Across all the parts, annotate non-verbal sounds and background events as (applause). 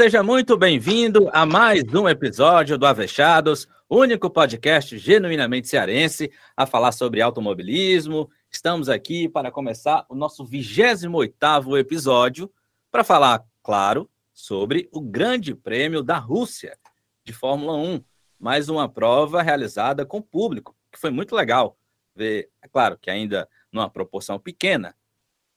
Seja muito bem-vindo a mais um episódio do Avechados, único podcast genuinamente cearense a falar sobre automobilismo. Estamos aqui para começar o nosso 28º episódio para falar, claro, sobre o Grande Prêmio da Rússia de Fórmula 1, mais uma prova realizada com público, que foi muito legal ver, é claro que ainda numa proporção pequena,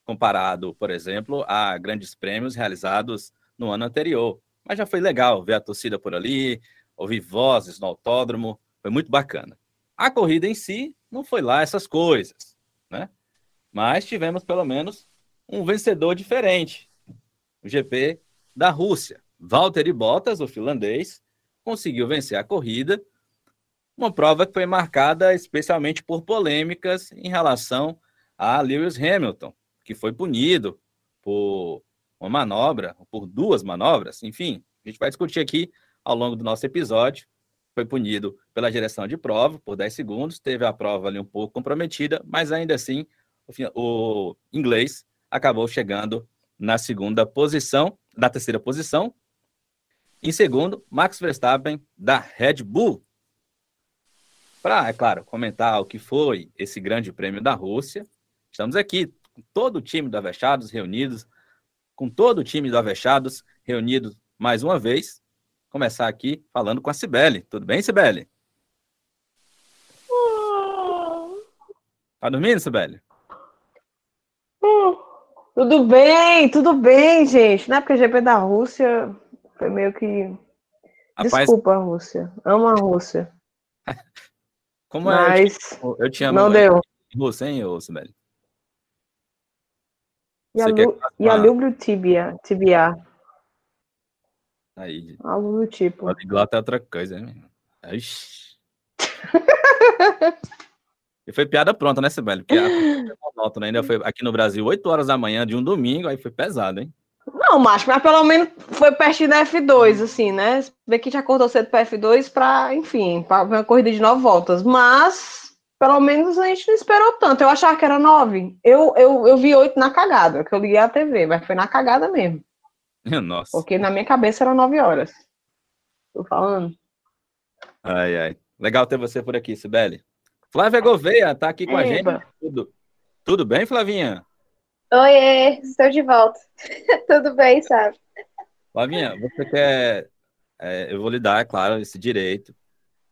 comparado, por exemplo, a grandes prêmios realizados no ano anterior. Mas já foi legal ver a torcida por ali, ouvir vozes no autódromo, foi muito bacana. A corrida em si não foi lá essas coisas, né? Mas tivemos pelo menos um vencedor diferente. O GP da Rússia. Valtteri Bottas, o finlandês, conseguiu vencer a corrida. Uma prova que foi marcada especialmente por polêmicas em relação a Lewis Hamilton, que foi punido por uma manobra, por duas manobras, enfim, a gente vai discutir aqui ao longo do nosso episódio. Foi punido pela direção de prova por 10 segundos, teve a prova ali um pouco comprometida, mas ainda assim o, inglês acabou chegando na segunda posição, na terceira posição. Em segundo, Max Verstappen da Red Bull. Para, é claro, comentar o que foi esse grande prêmio da Rússia, estamos aqui todo o time do Avechados reunidos com todo o time do Avechados reunido mais uma vez. Começar aqui falando com a Cibele. Tudo bem, Cibele? Tá dormindo, Cibele? Tudo bem, tudo bem, gente. Na época GP da Rússia foi meio que. Rapaz... Desculpa, a Rússia. Amo a Rússia. (laughs) Como é? Mas... Eu, eu te amo. Não deu. Você, hein, Cibele? E a, Lu, e a Lubro Tibia. Tibia. Aí. Algo do tipo. Poliglota é outra coisa, hein? Ixi. (laughs) e foi piada pronta, né, Sibeli? Porque a monótona ainda foi aqui no Brasil 8 horas da manhã de um domingo, aí foi pesado, hein? Não, macho, mas pelo menos foi perto da F2, assim, né? Vê que já acordou cedo para F2 para, enfim, para uma corrida de nove voltas. Mas pelo menos a gente não esperou tanto. Eu achava que era nove. Eu, eu, eu vi oito na cagada, que eu liguei a TV, mas foi na cagada mesmo. (laughs) Nossa. Porque na minha cabeça era nove horas. Tô falando. Ai, ai. Legal ter você por aqui, Sibeli. Flávia Gouveia tá aqui com Eba. a gente. Tudo, tudo bem, Flavinha? Oi, estou de volta. (laughs) Tudo bem, sabe? Flavinha, você quer. É, eu vou lhe dar, é claro, esse direito.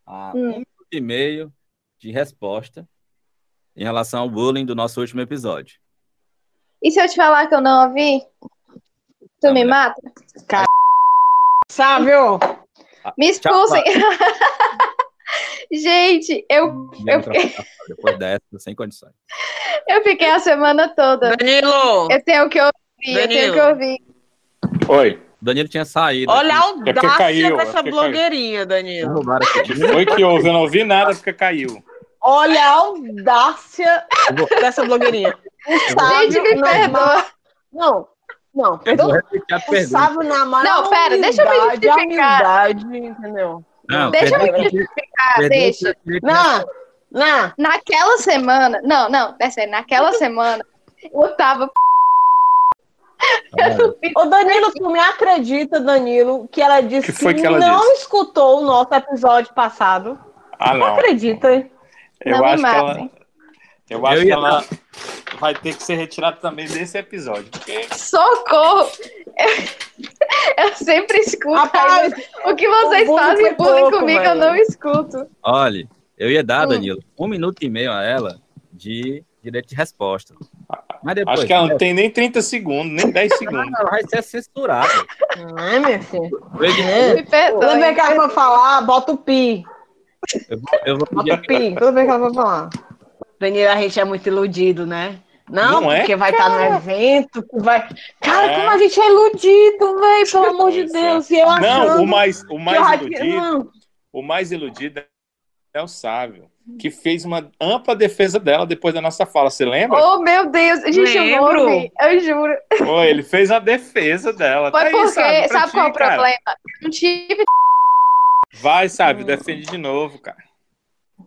A hum. um minuto e meio de resposta em relação ao bullying do nosso último episódio. E se eu te falar que eu não ouvi? Tu não, me mata? Car... Sabe? Ah, me expulsem. (laughs) Gente, eu. eu fiquei... (laughs) Depois dessa, sem condições. Eu fiquei a semana toda. Danilo! Eu tenho que ouvir, Danilo. eu tenho que ouvir. Oi. Danilo tinha saído. Olha a audácia é caiu, dessa é blogueirinha, caiu. Danilo. Foi que houve, eu não ouvi nada porque caiu. Olha a audácia dessa blogueirinha. Gente, me perdoa. Não, não, perdão. O sábio na maior Não, pera, deixa eu me justificar. Humildade, entendeu? Não, deixa eu me justificar, deixa. Não, não. Naquela semana, não, não, é sério, naquela semana, eu tava Ô Danilo, tu me acredita, Danilo, que ela disse que, que, que ela não disse? escutou o nosso episódio passado? Ah, não. acredita? Eu não acho que ela. Eu acho eu que ela vai ter que ser retirada também desse episódio. Porque... Socorro! Eu, eu sempre escuto. Rapaz, o que vocês o fazem bullying comigo, eu não escuto. Olha, eu ia dar, hum. Danilo, um minuto e meio a ela de direito de resposta. Mas depois, Acho que ela não tem nem 30 segundos, nem 10 (laughs) segundos. Ela vai ser censurada. Não é, meu filho? É. Toda vez que ela for falar, bota o pi. Eu vou, eu vou bota o pi, toda vez que ela for falar. Danilo, a gente é muito iludido, né? Não, não é? porque vai estar tá no evento, vai. Cara, é. como a gente é iludido, velho, pelo amor de Deus. E eu não, o mais, o mais iludido. O mais iludido é o sábio que fez uma ampla defesa dela depois da nossa fala. Você lembra? Oh, meu Deus! Gente, Lembro. eu vou eu juro. Pô, ele fez a defesa dela. Foi tá porque, aí, sabe, sabe ti, qual é o cara. problema? Eu não tive. Vai, sabe, defende de novo, cara.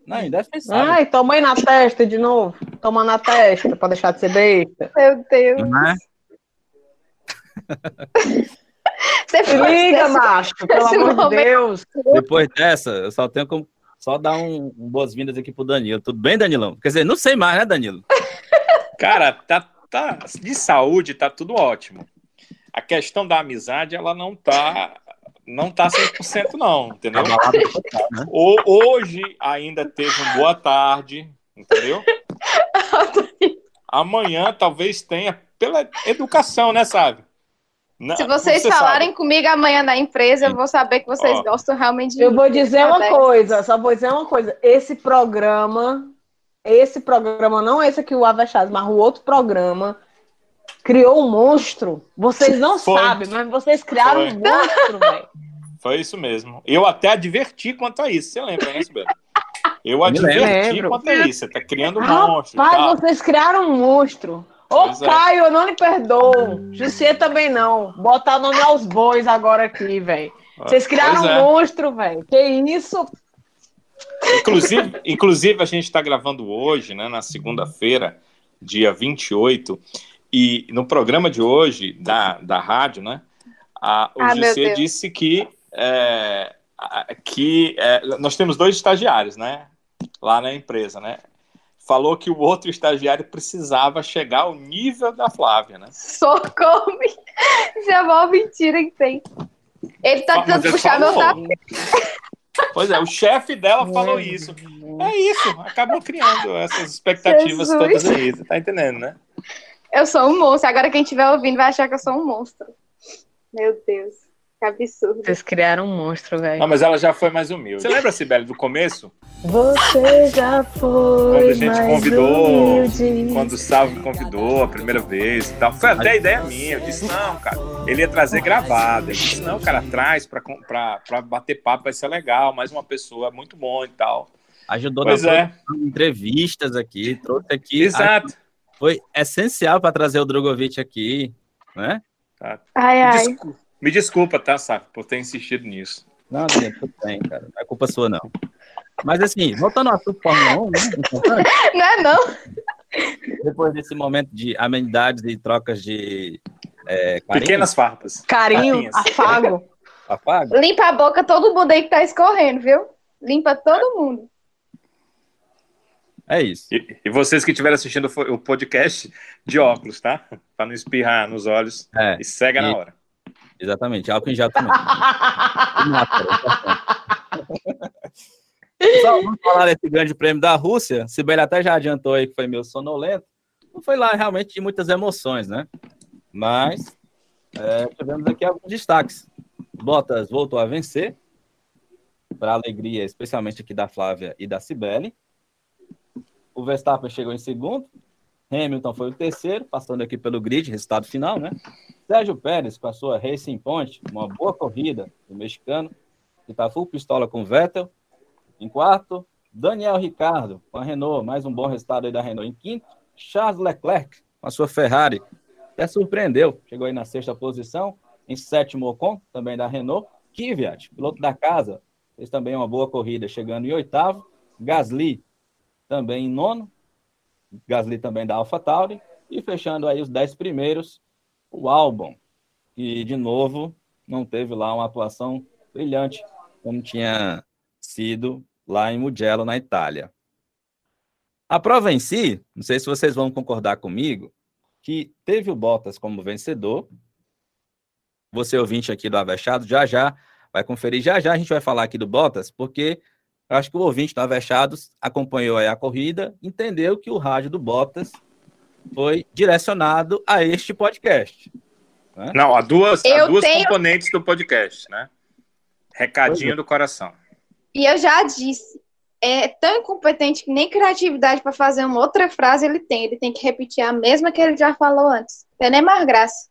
Não, ainda é Ai, toma aí na testa de novo. Toma na testa pra deixar de ser besta. Meu Deus. Não é? (laughs) Se liga, macho, pelo amor de Deus. Depois dessa, eu só tenho como só dar um, um boas-vindas aqui pro Danilo. Tudo bem, Danilão? Quer dizer, não sei mais, né, Danilo? (laughs) Cara, tá, tá de saúde, tá tudo ótimo. A questão da amizade, ela não tá não tá 100% não, entendeu? Né? Hoje ainda teve um boa tarde, entendeu? Amanhã talvez tenha pela educação, né, sabe? Se vocês você falarem sabe? comigo amanhã na empresa, eu vou saber que vocês Ó, gostam realmente de Eu vou dizer uma coisa, só vou dizer uma coisa. Esse programa, esse programa, não esse aqui, o Avechado, mas o outro programa, criou um monstro. Vocês não (laughs) Foi. sabem, mas vocês criaram Foi. um monstro, velho. Foi isso mesmo. Eu até adverti quanto a isso. Você lembra, né, Sibeli? Eu adverti quanto a isso. Você tá criando um monstro. Pai, tá? vocês criaram um monstro. Ô, pois é. Caio, é. eu não lhe perdoo. Jussier também não. Botar o nome aos bois agora aqui, velho. Vocês criaram um é. monstro, velho. Que isso? Inclusive, inclusive, a gente está gravando hoje, né, na segunda-feira, dia 28, e no programa de hoje da, da rádio, né, a, o ah, disse que, é, que é, nós temos dois estagiários, né, lá na empresa, né, falou que o outro estagiário precisava chegar ao nível da Flávia, né? Socorro! Isso é uma mentira que tem. Ele tá tentando puxar meu tapete. Pois é, o chefe dela falou isso. É isso, acabou criando essas expectativas Jesus. todas aí, você tá entendendo, né? Eu sou um monstro. Agora quem estiver ouvindo vai achar que eu sou um monstro. Meu Deus. Que absurdo. Vocês criaram um monstro, velho. Não, mas ela já foi mais humilde. Você lembra, Sibeli, do começo? Você já foi. Quando a gente convidou, humilde. quando o Salvo convidou a primeira vez e tal. Foi até a ideia minha. Eu disse, não, cara, ele ia trazer gravado. Eu disse, não, cara, traz pra, pra, pra bater papo, vai ser legal. Mais uma pessoa, muito bom e tal. Ajudou pois nas é. entrevistas aqui, trouxe aqui. Exato. Foi essencial para trazer o Drogovic aqui, né? Tá. Ai, ai. Desculpa. Me desculpa, tá, Saf, por ter insistido nisso. Não, tudo bem, cara. Não é culpa sua, não. Mas assim, voltando ao assunto Fórmula 1, né? (laughs) Não é não. Depois desse momento de amenidades e trocas de é, pequenas farpas. Carinho, afago. afago. Limpa a boca todo mundo aí que tá escorrendo, viu? Limpa todo mundo. É isso. E, e vocês que estiverem assistindo o podcast de óculos, tá? Para não espirrar nos olhos. É, e cega e... na hora. Exatamente, álcool em gel também. (laughs) Só vamos falar desse grande prêmio da Rússia. Sibeli até já adiantou aí que foi meio sonolento. Não foi lá realmente de muitas emoções, né? Mas é, tivemos aqui alguns destaques. Bottas voltou a vencer, para alegria, especialmente aqui da Flávia e da Cibele. O Verstappen chegou em segundo, Hamilton foi o terceiro, passando aqui pelo grid, resultado final, né? Sérgio Pérez com a sua Racing Point, uma boa corrida do mexicano, que está full pistola com Vettel. Em quarto, Daniel Ricardo com a Renault, mais um bom resultado aí da Renault. Em quinto, Charles Leclerc com a sua Ferrari, até surpreendeu, chegou aí na sexta posição. Em sétimo, Ocon, também da Renault. Kvyat, piloto da casa, fez também uma boa corrida, chegando em oitavo. Gasly, também em nono. Gasly também da AlphaTauri. E fechando aí os dez primeiros, o álbum, que de novo não teve lá uma atuação brilhante, como tinha sido lá em Mugello, na Itália. A prova em si, não sei se vocês vão concordar comigo, que teve o Bottas como vencedor. Você ouvinte aqui do Avechado, já já vai conferir, já já a gente vai falar aqui do Bottas, porque acho que o ouvinte do Avechados acompanhou a corrida, entendeu que o rádio do Bottas foi direcionado a este podcast. Né? Não, a duas, a duas tenho... componentes do podcast, né? Recadinho é. do coração. E eu já disse, é tão incompetente que nem criatividade para fazer uma outra frase ele tem. Ele tem que repetir a mesma que ele já falou antes. Tem nem mais graça.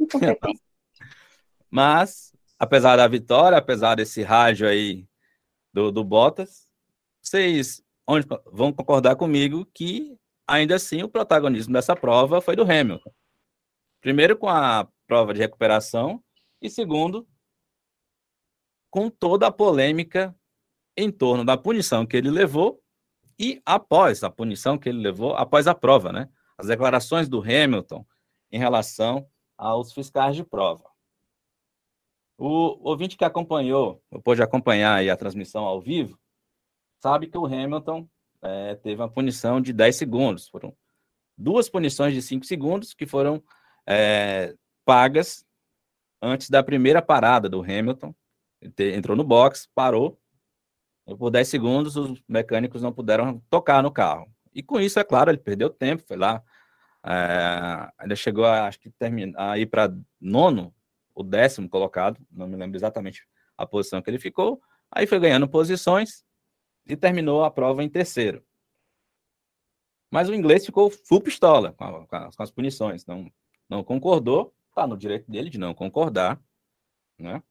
Incompetente. (laughs) Mas, apesar da vitória, apesar desse rádio aí do, do Bottas, vocês vão concordar comigo que ainda assim o protagonismo dessa prova foi do Hamilton. Primeiro com a prova de recuperação e segundo com toda a polêmica em torno da punição que ele levou e após a punição que ele levou, após a prova, né? As declarações do Hamilton em relação aos fiscais de prova. O ouvinte que acompanhou, ou pôde acompanhar a transmissão ao vivo, sabe que o Hamilton é, teve uma punição de 10 segundos. Foram duas punições de 5 segundos que foram é, pagas antes da primeira parada do Hamilton. Ele entrou no box, parou, e por 10 segundos os mecânicos não puderam tocar no carro. E com isso, é claro, ele perdeu tempo, foi lá, é, ainda chegou a, acho que terminar, a ir para nono, o décimo colocado, não me lembro exatamente a posição que ele ficou, aí foi ganhando posições e terminou a prova em terceiro. Mas o inglês ficou full pistola com, a, com, as, com as punições, não, não concordou, está no direito dele de não concordar, né?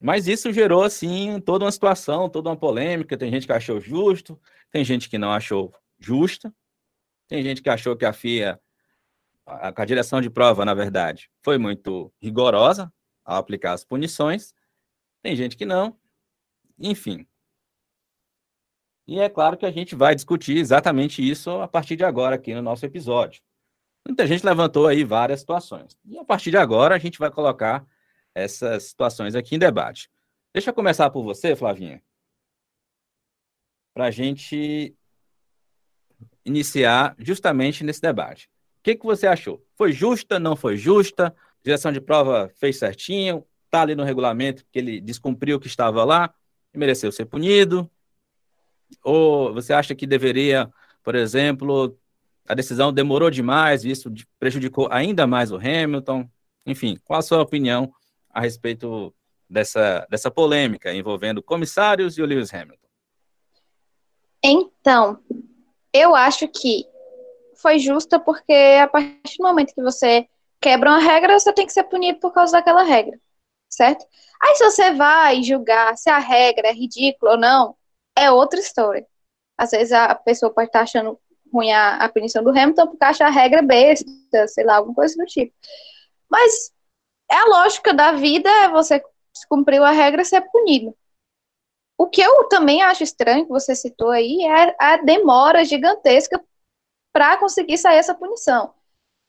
Mas isso gerou, assim, toda uma situação, toda uma polêmica. Tem gente que achou justo, tem gente que não achou justa, tem gente que achou que a FIA, a, a direção de prova, na verdade, foi muito rigorosa ao aplicar as punições, tem gente que não, enfim. E é claro que a gente vai discutir exatamente isso a partir de agora aqui no nosso episódio. Muita gente levantou aí várias situações. E a partir de agora a gente vai colocar essas situações aqui em debate. Deixa eu começar por você, Flavinha, para a gente iniciar justamente nesse debate. O que, que você achou? Foi justa, não foi justa? Direção de prova fez certinho? Está ali no regulamento que ele descumpriu o que estava lá e mereceu ser punido? Ou você acha que deveria, por exemplo, a decisão demorou demais e isso prejudicou ainda mais o Hamilton? Enfim, qual a sua opinião a respeito dessa, dessa polêmica envolvendo comissários e o Lewis Hamilton? Então, eu acho que foi justa porque a partir do momento que você quebra uma regra, você tem que ser punido por causa daquela regra, certo? Aí se você vai julgar se a regra é ridícula ou não, é outra história. Às vezes a pessoa pode estar achando ruim a, a punição do Hamilton porque acha a regra besta, sei lá, alguma coisa do tipo. Mas é a lógica da vida, é você cumpriu a regra, ser punido. O que eu também acho estranho, que você citou aí, é a demora gigantesca para conseguir sair essa punição.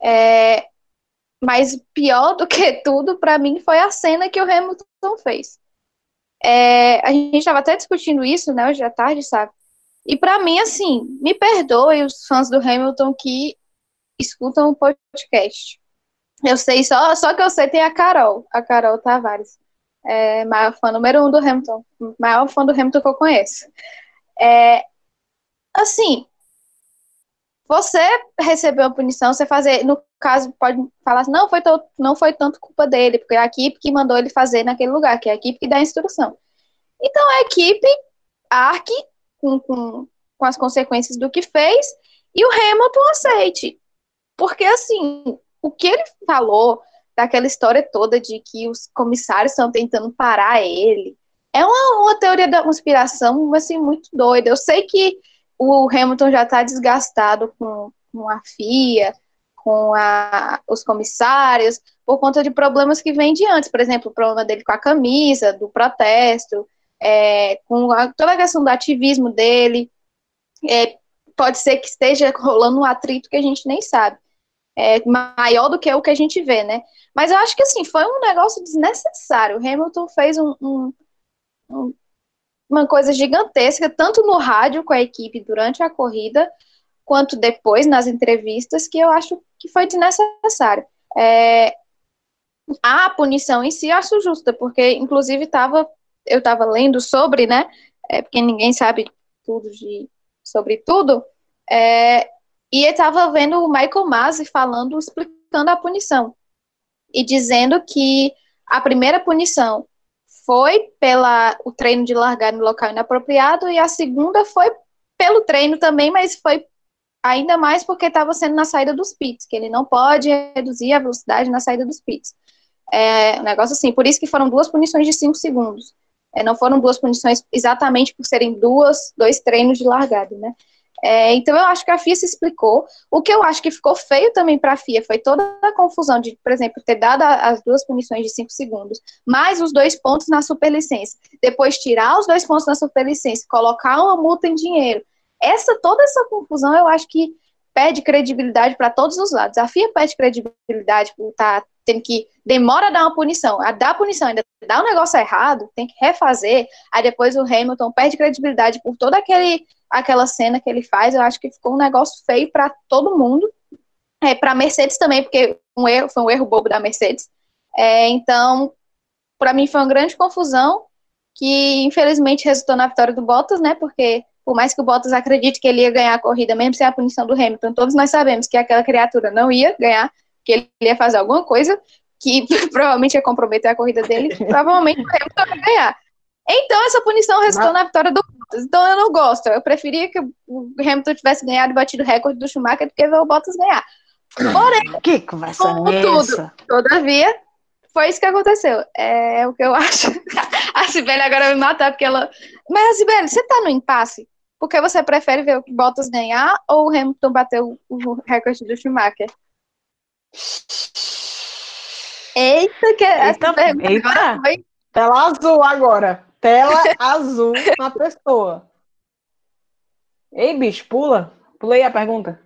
É, mas pior do que tudo, para mim, foi a cena que o Hamilton fez. É, a gente estava até discutindo isso, né, hoje à tarde, sabe? E para mim, assim, me perdoe os fãs do Hamilton que escutam o podcast. Eu sei, só, só que eu sei tem a Carol, a Carol Tavares. É, maior fã número um do Hamilton. Maior fã do Hamilton que eu conheço. É, assim, você recebeu a punição, você fazer, no caso, pode falar assim, não foi, não foi tanto culpa dele, porque é a equipe que mandou ele fazer naquele lugar, que é a equipe que dá a instrução. Então a equipe arque com, com, com as consequências do que fez e o Hamilton aceite. Porque assim, o que ele falou daquela história toda de que os comissários estão tentando parar ele é uma, uma teoria da conspiração assim muito doida. Eu sei que o Hamilton já está desgastado com, com a FIA, com a, os comissários, por conta de problemas que vêm de antes, por exemplo, o problema dele com a camisa, do protesto, é, com a, toda a questão do ativismo dele. É, pode ser que esteja rolando um atrito que a gente nem sabe é, maior do que o que a gente vê, né? Mas eu acho que assim, foi um negócio desnecessário. O Hamilton fez um, um, um, uma coisa gigantesca, tanto no rádio com a equipe durante a corrida, quanto depois nas entrevistas, que eu acho que foi desnecessário. É, a punição em si eu acho justa, porque inclusive tava, eu estava lendo sobre, né? É, porque ninguém sabe tudo de, sobre tudo. É, e ele estava vendo o Michael Masi falando, explicando a punição. E dizendo que a primeira punição foi pela o treino de largar no local inapropriado e a segunda foi pelo treino também, mas foi ainda mais porque estava sendo na saída dos pits, que ele não pode reduzir a velocidade na saída dos pits. É um negócio assim, por isso que foram duas punições de cinco segundos. É, não foram duas punições exatamente por serem duas, dois treinos de largada, né? É, então eu acho que a FIA se explicou. O que eu acho que ficou feio também para a FIA foi toda a confusão de, por exemplo, ter dado as duas punições de 5 segundos, mais os dois pontos na superlicença, depois tirar os dois pontos na superlicença, colocar uma multa em dinheiro. Essa toda essa confusão eu acho que perde credibilidade para todos os lados. A FIA perde credibilidade por estar tá tendo que demora a dar uma punição, a dar punição, ainda dá um negócio errado, tem que refazer, aí depois o Hamilton perde credibilidade por toda aquele, aquela cena que ele faz, eu acho que ficou um negócio feio para todo mundo, é, para Mercedes também, porque um erro, foi um erro bobo da Mercedes, é, então, para mim foi uma grande confusão, que infelizmente resultou na vitória do Bottas, né, porque por mais que o Bottas acredite que ele ia ganhar a corrida, mesmo sem a punição do Hamilton, todos nós sabemos que aquela criatura não ia ganhar, que ele ia fazer alguma coisa que (laughs) provavelmente ia comprometer a corrida dele, provavelmente o Hamilton ia ganhar. Então, essa punição resultou na vitória do Bottas. Então, eu não gosto. Eu preferia que o Hamilton tivesse ganhado e batido o recorde do Schumacher do que ver o Bottas ganhar. Porém, que conversa é tudo, todavia, foi isso que aconteceu. É o que eu (laughs) acho. A Sibeli agora vai me matar, porque ela. Mas, Sibeli, você tá no impasse? Porque você prefere ver o Bottas ganhar ou o Hamilton bater o, o recorde do Schumacher? Eita, que essa eita, pergunta eita. Foi... Tela azul agora. Tela (laughs) azul na pessoa. Ei, bicho, pula. Pula aí a pergunta.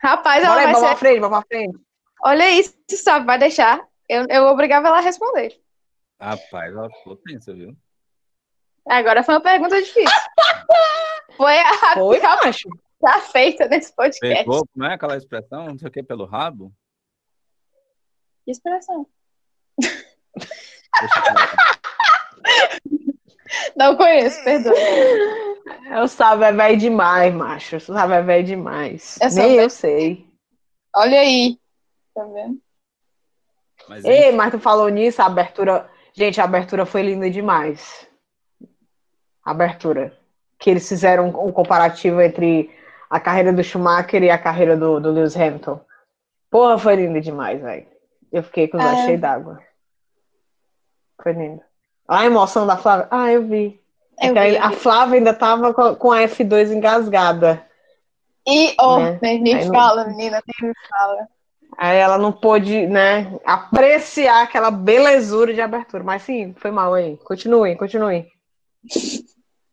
Rapaz, ela vai vamos ser... frente, vamos pra frente. Olha isso, sabe? Vai deixar. Eu, eu obrigava ela a responder. Rapaz, ela ficou tensa, viu? Agora foi uma pergunta difícil. (laughs) foi a foi, (laughs) macho. tá feita nesse podcast. Pegou, não é aquela expressão, não sei o que, pelo rabo? Que expressão? Não conheço, perdoa. Eu sabe, é velho demais, macho. Tu sabe, é velho demais. É Nem eu sei. Olha aí. Tá vendo? Mas, Ei, mas tu falou nisso, a abertura. Gente, a abertura foi linda demais. A abertura. Que eles fizeram um comparativo entre a carreira do Schumacher e a carreira do, do Lewis Hamilton. Porra, foi linda demais, velho. Eu fiquei com os olhos é... cheios d'água. Foi lindo. A emoção da Flávia. Ah, eu vi. Eu vi, a Flávia ainda tava com a F2 engasgada. E, oh, né? nem, fala, não... menina, nem me fala. Aí ela não pôde, né, apreciar aquela belezura de abertura. Mas sim, foi mal aí. Continuem, continuem.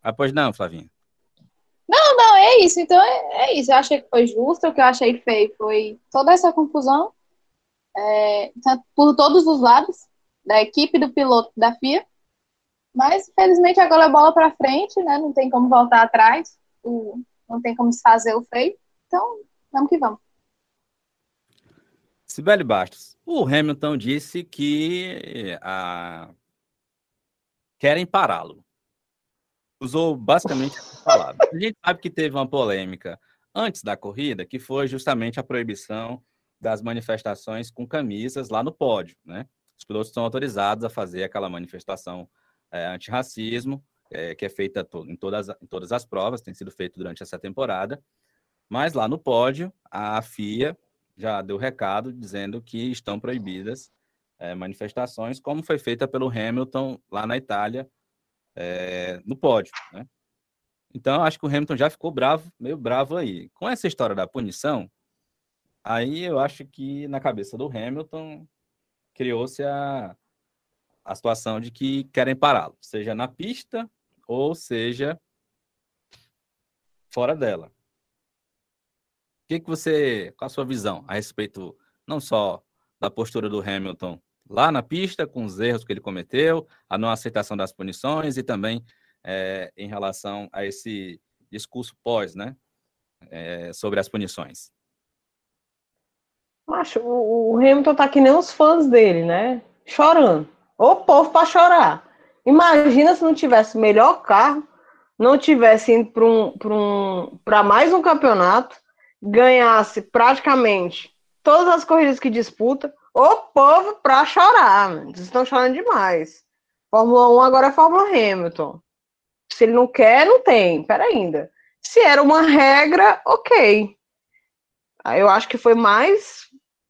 Ah, pois não, Flavinha. Não, não, é isso. Então é, é, isso. Eu achei que foi justo. O que eu achei feio foi toda essa confusão é, por todos os lados, da equipe, do piloto, da FIA. Mas, infelizmente, agora é bola para frente, né? Não tem como voltar atrás, não tem como desfazer o feio. Então, vamos que vamos. Sibeli Bastos, o Hamilton disse que a... querem pará-lo. Usou basicamente essa palavra. A gente sabe que teve uma polêmica antes da corrida, que foi justamente a proibição das manifestações com camisas lá no pódio, né? Os pilotos são autorizados a fazer aquela manifestação é, antirracismo, é, que é feita em todas, em todas as provas, tem sido feito durante essa temporada, mas lá no pódio, a FIA já deu recado dizendo que estão proibidas é, manifestações, como foi feita pelo Hamilton lá na Itália, é, no pódio, né? Então, acho que o Hamilton já ficou bravo, meio bravo aí. Com essa história da punição, Aí eu acho que na cabeça do Hamilton criou-se a, a situação de que querem pará-lo, seja na pista ou seja fora dela. O que, que você, qual a sua visão a respeito não só da postura do Hamilton lá na pista, com os erros que ele cometeu, a não aceitação das punições e também é, em relação a esse discurso pós, né, é, sobre as punições? Macho, o, o Hamilton tá que nem os fãs dele, né? Chorando. O povo para chorar. Imagina se não tivesse o melhor carro, não tivesse indo para um, um, mais um campeonato, ganhasse praticamente todas as corridas que disputa, o povo para chorar. Eles estão chorando demais. Fórmula 1 agora é Fórmula Hamilton. Se ele não quer, não tem. Pera ainda. Se era uma regra, ok. Eu acho que foi mais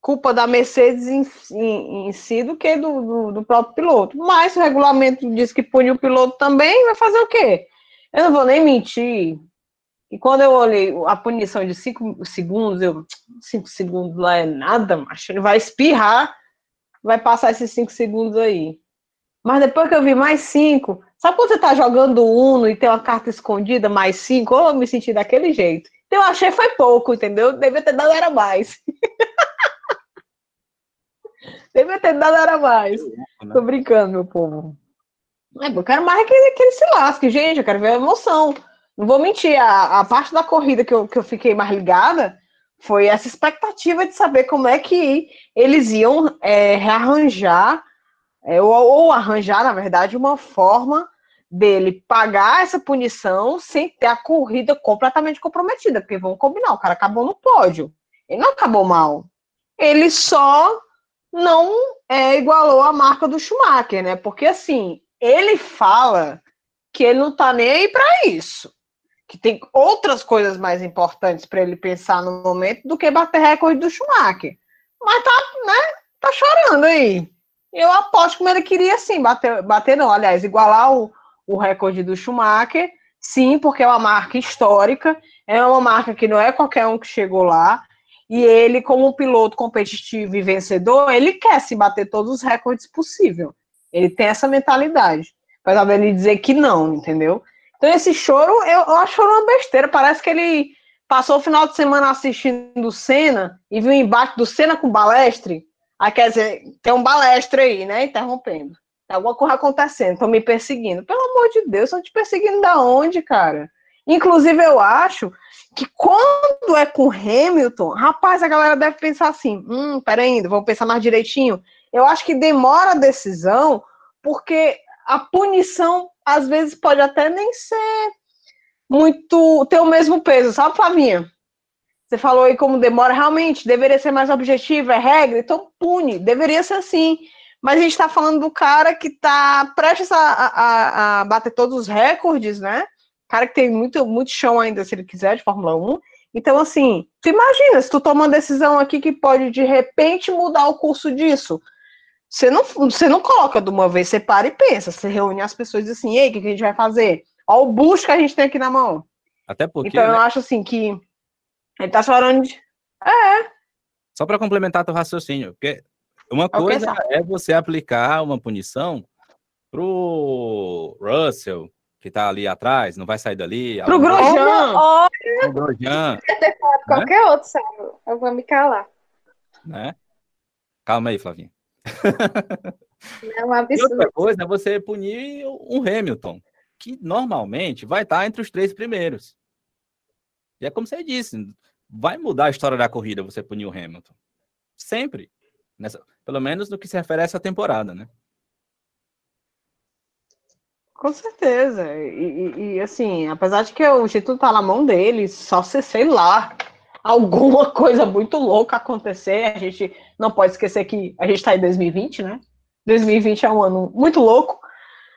culpa da Mercedes em, em, em si do que do, do, do, próprio piloto. Mas o regulamento diz que pune o piloto também, vai fazer o quê? Eu não vou nem mentir. E quando eu olhei a punição de 5 segundos, eu, 5 segundos lá é nada, macho. Ele vai espirrar, vai passar esses 5 segundos aí. Mas depois que eu vi mais 5, sabe quando você tá jogando Uno e tem uma carta escondida, mais 5? Oh, eu me senti daquele jeito. Então eu achei foi pouco, entendeu? Devia ter dado era mais. (laughs) Devia ter dado era mais. Tô brincando, meu povo. É, eu quero mais que, que ele se lasque, gente. Eu quero ver a emoção. Não vou mentir, a, a parte da corrida que eu, que eu fiquei mais ligada foi essa expectativa de saber como é que eles iam é, rearranjar, é, ou, ou arranjar, na verdade, uma forma dele pagar essa punição sem ter a corrida completamente comprometida, porque vamos combinar, o cara acabou no pódio. Ele não acabou mal. Ele só não é, igualou a marca do Schumacher, né? Porque assim, ele fala que ele não tá nem aí para isso. Que tem outras coisas mais importantes para ele pensar no momento do que bater recorde do Schumacher. Mas tá, né? Tá chorando aí. Eu aposto como ele queria sim, bater, bater não, aliás, igualar o, o recorde do Schumacher, sim, porque é uma marca histórica, é uma marca que não é qualquer um que chegou lá, e ele, como um piloto competitivo e vencedor, ele quer se bater todos os recordes possível. Ele tem essa mentalidade. Apesar dele dizer que não, entendeu? Então, esse choro, eu, eu acho uma besteira. Parece que ele passou o final de semana assistindo Senna e viu o embate do Senna com Balestre. Aí, quer dizer, tem um balestre aí, né? Interrompendo. Tá alguma coisa acontecendo, estão me perseguindo. Pelo amor de Deus, estão te perseguindo da onde, cara? Inclusive, eu acho que quando é com Hamilton, rapaz, a galera deve pensar assim: hum, peraí, vamos pensar mais direitinho. Eu acho que demora a decisão, porque a punição, às vezes, pode até nem ser muito. ter o mesmo peso, sabe, Flavinha? Você falou aí como demora, realmente, deveria ser mais objetivo, é regra, então pune, deveria ser assim. Mas a gente está falando do cara que está prestes a, a, a, bater todos os recordes, né? Cara que tem muito, muito chão ainda, se ele quiser, de Fórmula 1. Então, assim, tu imagina, se tu toma uma decisão aqui que pode, de repente, mudar o curso disso. Você não, você não coloca de uma vez, você para e pensa. Você reúne as pessoas e diz assim, ei, o que a gente vai fazer? Olha o bucho que a gente tem aqui na mão. Até porque. Então, né? eu acho assim que ele tá chorando de. É. Só para complementar teu raciocínio, porque uma coisa é você aplicar uma punição pro Russell, que tá ali atrás, não vai sair dali. Pro Grosjean! Olha, pro Grosjean. ter falado né? qualquer outro, sabe? Eu vou me calar. Né? Calma aí, Flavinha. (laughs) É um absurdo. E outra coisa é você punir um Hamilton, que normalmente vai estar entre os três primeiros. E é como você disse, vai mudar a história da corrida você punir o Hamilton. Sempre. Nessa, pelo menos no que se refere a essa temporada, né? Com certeza. E, e, e, assim, apesar de que o título tá na mão dele, só se, sei lá, alguma (laughs) coisa muito louca acontecer, a gente não pode esquecer que a gente tá em 2020, né? 2020 é um ano muito louco.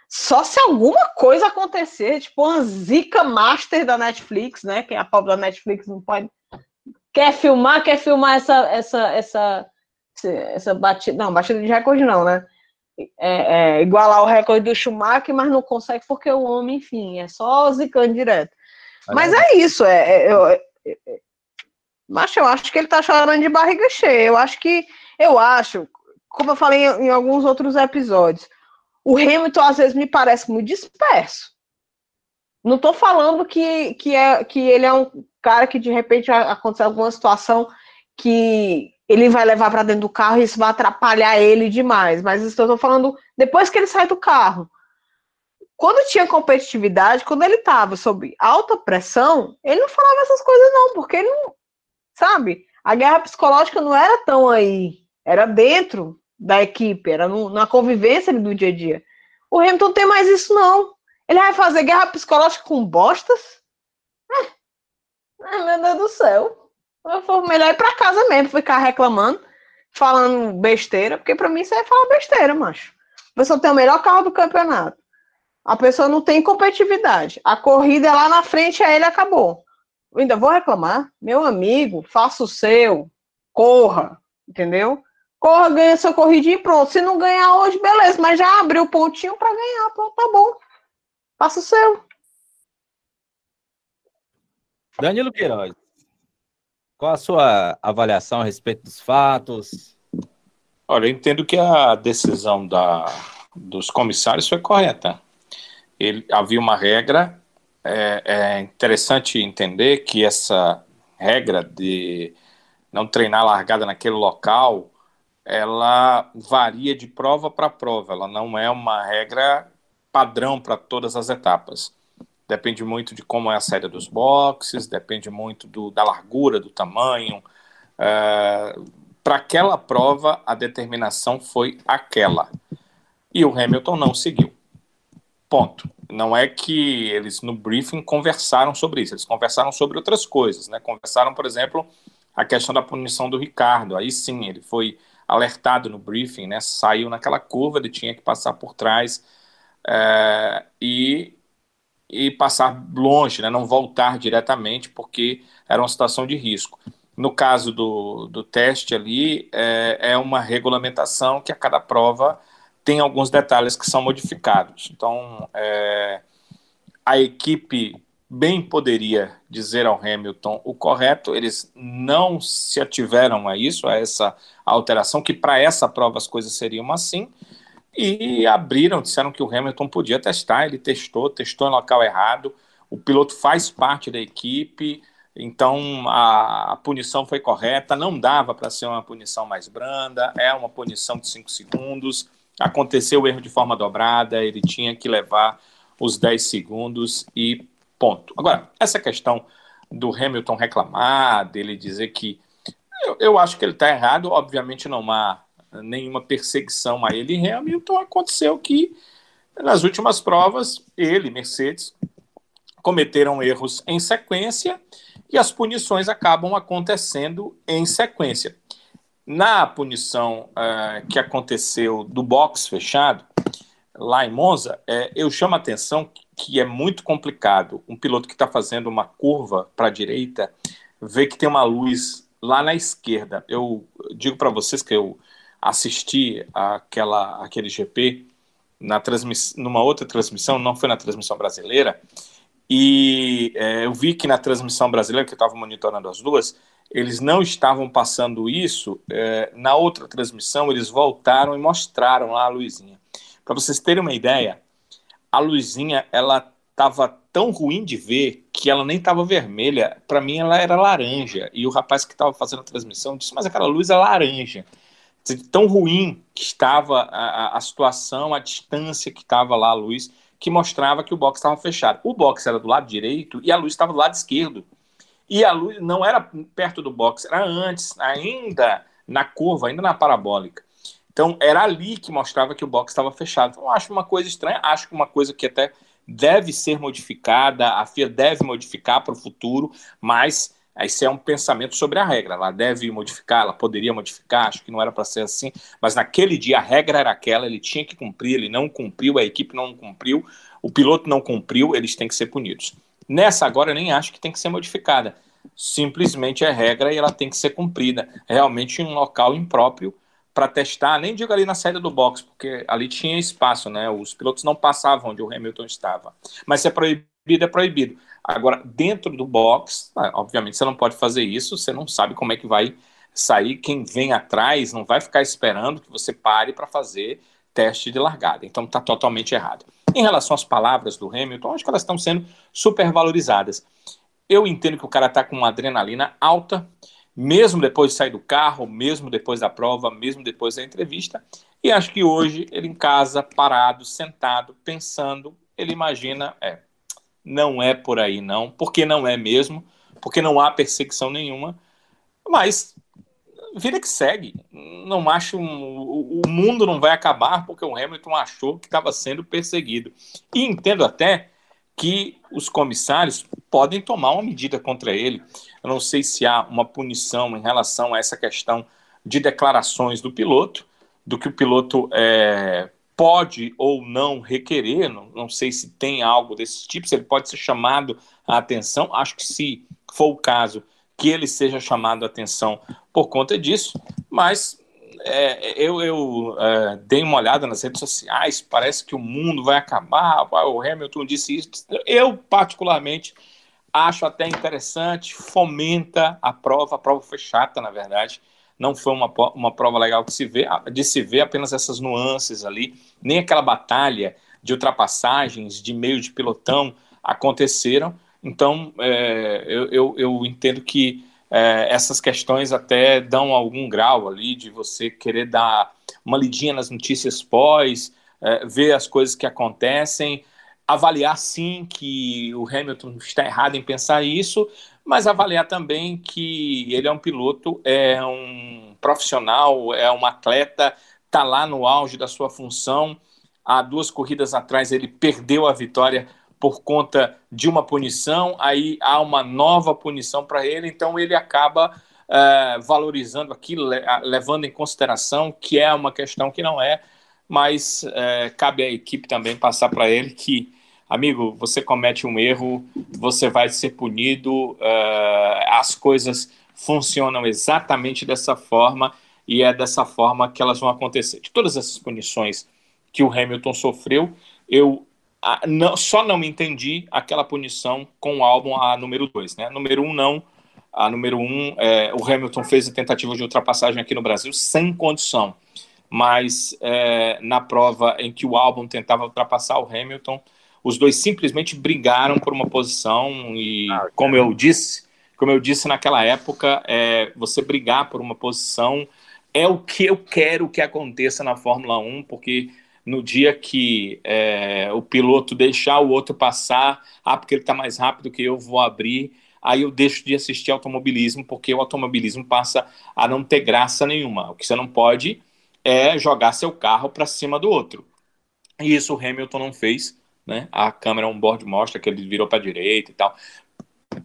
Só se alguma coisa acontecer, tipo uma zica master da Netflix, né? Que a pobre da Netflix não pode. Quer filmar, quer filmar essa, essa, essa essa batida, não, batida de recorde não, né? É, é, igualar o recorde do Schumacher, mas não consegue porque o homem, enfim, é só zicando direto. Mas é isso, é, é, é, é, mas eu acho que ele tá chorando de barriga cheia. Eu acho que, eu acho, como eu falei em, em alguns outros episódios, o Hamilton às vezes me parece muito disperso. Não tô falando que, que, é, que ele é um cara que de repente aconteceu alguma situação que ele vai levar para dentro do carro e isso vai atrapalhar ele demais. Mas estou falando depois que ele sai do carro. Quando tinha competitividade, quando ele estava sob alta pressão, ele não falava essas coisas, não, porque ele não. Sabe? A guerra psicológica não era tão aí. Era dentro da equipe, era no, na convivência do dia a dia. O Hamilton tem mais isso, não. Ele vai fazer guerra psicológica com bostas? É. meu Deus do céu. Foi melhor ir pra casa mesmo, ficar reclamando, falando besteira, porque pra mim isso é falar besteira, macho. A pessoa tem o melhor carro do campeonato. A pessoa não tem competitividade. A corrida é lá na frente, aí ele acabou. Eu ainda vou reclamar? Meu amigo, faça o seu, corra, entendeu? Corra, ganha sua corridinha e pronto. Se não ganhar hoje, beleza, mas já abriu o pontinho para ganhar, pronto, tá bom. Faça o seu. Danilo Queiroz. Qual a sua avaliação a respeito dos fatos? Olha, eu entendo que a decisão da, dos comissários foi correta. Ele, havia uma regra, é, é interessante entender que essa regra de não treinar largada naquele local ela varia de prova para prova, ela não é uma regra padrão para todas as etapas. Depende muito de como é a saída dos boxes, depende muito do, da largura, do tamanho. É, para aquela prova, a determinação foi aquela. E o Hamilton não seguiu. Ponto. Não é que eles no briefing conversaram sobre isso, eles conversaram sobre outras coisas, né? Conversaram, por exemplo, a questão da punição do Ricardo. Aí sim, ele foi alertado no briefing, né? Saiu naquela curva, ele tinha que passar por trás é, e, e passar longe, né? Não voltar diretamente, porque era uma situação de risco. No caso do, do teste ali, é, é uma regulamentação que a cada prova tem alguns detalhes que são modificados. Então, é, a equipe bem poderia dizer ao Hamilton o correto, eles não se ativeram a isso, a essa alteração, que para essa prova as coisas seriam assim, e abriram, disseram que o Hamilton podia testar, ele testou, testou em local errado, o piloto faz parte da equipe, então a, a punição foi correta, não dava para ser uma punição mais branda, é uma punição de 5 segundos, aconteceu o erro de forma dobrada, ele tinha que levar os 10 segundos e ponto. Agora, essa questão do Hamilton reclamar, dele dizer que. Eu, eu acho que ele está errado, obviamente não há nenhuma perseguição a ele. E Hamilton aconteceu que, nas últimas provas, ele, Mercedes, cometeram erros em sequência e as punições acabam acontecendo em sequência. Na punição uh, que aconteceu do box fechado, lá em Monza, é, eu chamo a atenção que é muito complicado um piloto que está fazendo uma curva para a direita ver que tem uma luz lá na esquerda. Eu digo para vocês que eu assisti aquela, aquele GP na transmiss, numa outra transmissão, não foi na transmissão brasileira, e é, eu vi que na transmissão brasileira, que eu estava monitorando as duas, eles não estavam passando isso. É, na outra transmissão, eles voltaram e mostraram lá a luzinha. Para vocês terem uma ideia, a luzinha ela estava tão ruim de ver que ela nem estava vermelha. Para mim, ela era laranja. E o rapaz que estava fazendo a transmissão disse: Mas aquela luz é laranja. Tão ruim que estava a, a situação, a distância que estava lá a luz, que mostrava que o box estava fechado. O box era do lado direito e a luz estava do lado esquerdo. E a luz não era perto do box, era antes, ainda na curva, ainda na parabólica. Então era ali que mostrava que o box estava fechado. Então acho uma coisa estranha, acho que uma coisa que até deve ser modificada, a FIA deve modificar para o futuro, mas isso é um pensamento sobre a regra. Ela deve modificar, ela poderia modificar, acho que não era para ser assim, mas naquele dia a regra era aquela, ele tinha que cumprir, ele não cumpriu, a equipe não cumpriu, o piloto não cumpriu, eles têm que ser punidos. Nessa agora eu nem acho que tem que ser modificada. Simplesmente é regra e ela tem que ser cumprida. Realmente em um local impróprio para testar, nem digo ali na saída do box, porque ali tinha espaço, né? Os pilotos não passavam onde o Hamilton estava. Mas se é proibido, é proibido. Agora, dentro do box, ah, obviamente você não pode fazer isso, você não sabe como é que vai sair. Quem vem atrás não vai ficar esperando que você pare para fazer teste de largada. Então está totalmente errado. Em relação às palavras do Hamilton, acho que elas estão sendo supervalorizadas. Eu entendo que o cara está com uma adrenalina alta, mesmo depois de sair do carro, mesmo depois da prova, mesmo depois da entrevista. E acho que hoje ele em casa, parado, sentado, pensando, ele imagina, é, não é por aí não, porque não é mesmo, porque não há perseguição nenhuma, mas vida que segue. Não acho o mundo não vai acabar porque o Hamilton achou que estava sendo perseguido. E entendo até que os comissários podem tomar uma medida contra ele. Eu não sei se há uma punição em relação a essa questão de declarações do piloto, do que o piloto é, pode ou não requerer. Não, não sei se tem algo desse tipo, se ele pode ser chamado a atenção. Acho que se for o caso, que ele seja chamado a atenção por conta disso, mas é, eu, eu é, dei uma olhada nas redes sociais, parece que o mundo vai acabar, o Hamilton disse isso. Eu, particularmente, acho até interessante, fomenta a prova, a prova foi chata, na verdade, não foi uma, uma prova legal de se ver, de se ver apenas essas nuances ali, nem aquela batalha de ultrapassagens, de meio de pelotão aconteceram, então é, eu, eu, eu entendo que é, essas questões até dão algum grau ali de você querer dar uma lidinha nas notícias pós, é, ver as coisas que acontecem, avaliar sim que o Hamilton está errado em pensar isso, mas avaliar também que ele é um piloto, é um profissional, é um atleta, está lá no auge da sua função. Há duas corridas atrás ele perdeu a vitória por conta de uma punição, aí há uma nova punição para ele, então ele acaba é, valorizando aquilo, levando em consideração que é uma questão que não é, mas é, cabe à equipe também passar para ele que amigo, você comete um erro, você vai ser punido, uh, as coisas funcionam exatamente dessa forma e é dessa forma que elas vão acontecer. De todas essas punições que o Hamilton sofreu, eu a, não, só não entendi aquela punição com o álbum a número 2. Né? Número 1, um, não. A número 1, um, é, o Hamilton fez a tentativa de ultrapassagem aqui no Brasil sem condição. Mas é, na prova em que o álbum tentava ultrapassar o Hamilton, os dois simplesmente brigaram por uma posição e, ah, como eu disse, como eu disse naquela época, é, você brigar por uma posição é o que eu quero que aconteça na Fórmula 1, porque no dia que é, o piloto deixar o outro passar, ah, porque ele está mais rápido que eu, vou abrir, aí eu deixo de assistir automobilismo, porque o automobilismo passa a não ter graça nenhuma. O que você não pode é jogar seu carro para cima do outro. E isso o Hamilton não fez né? A câmera on-board mostra que ele virou para a direita e tal.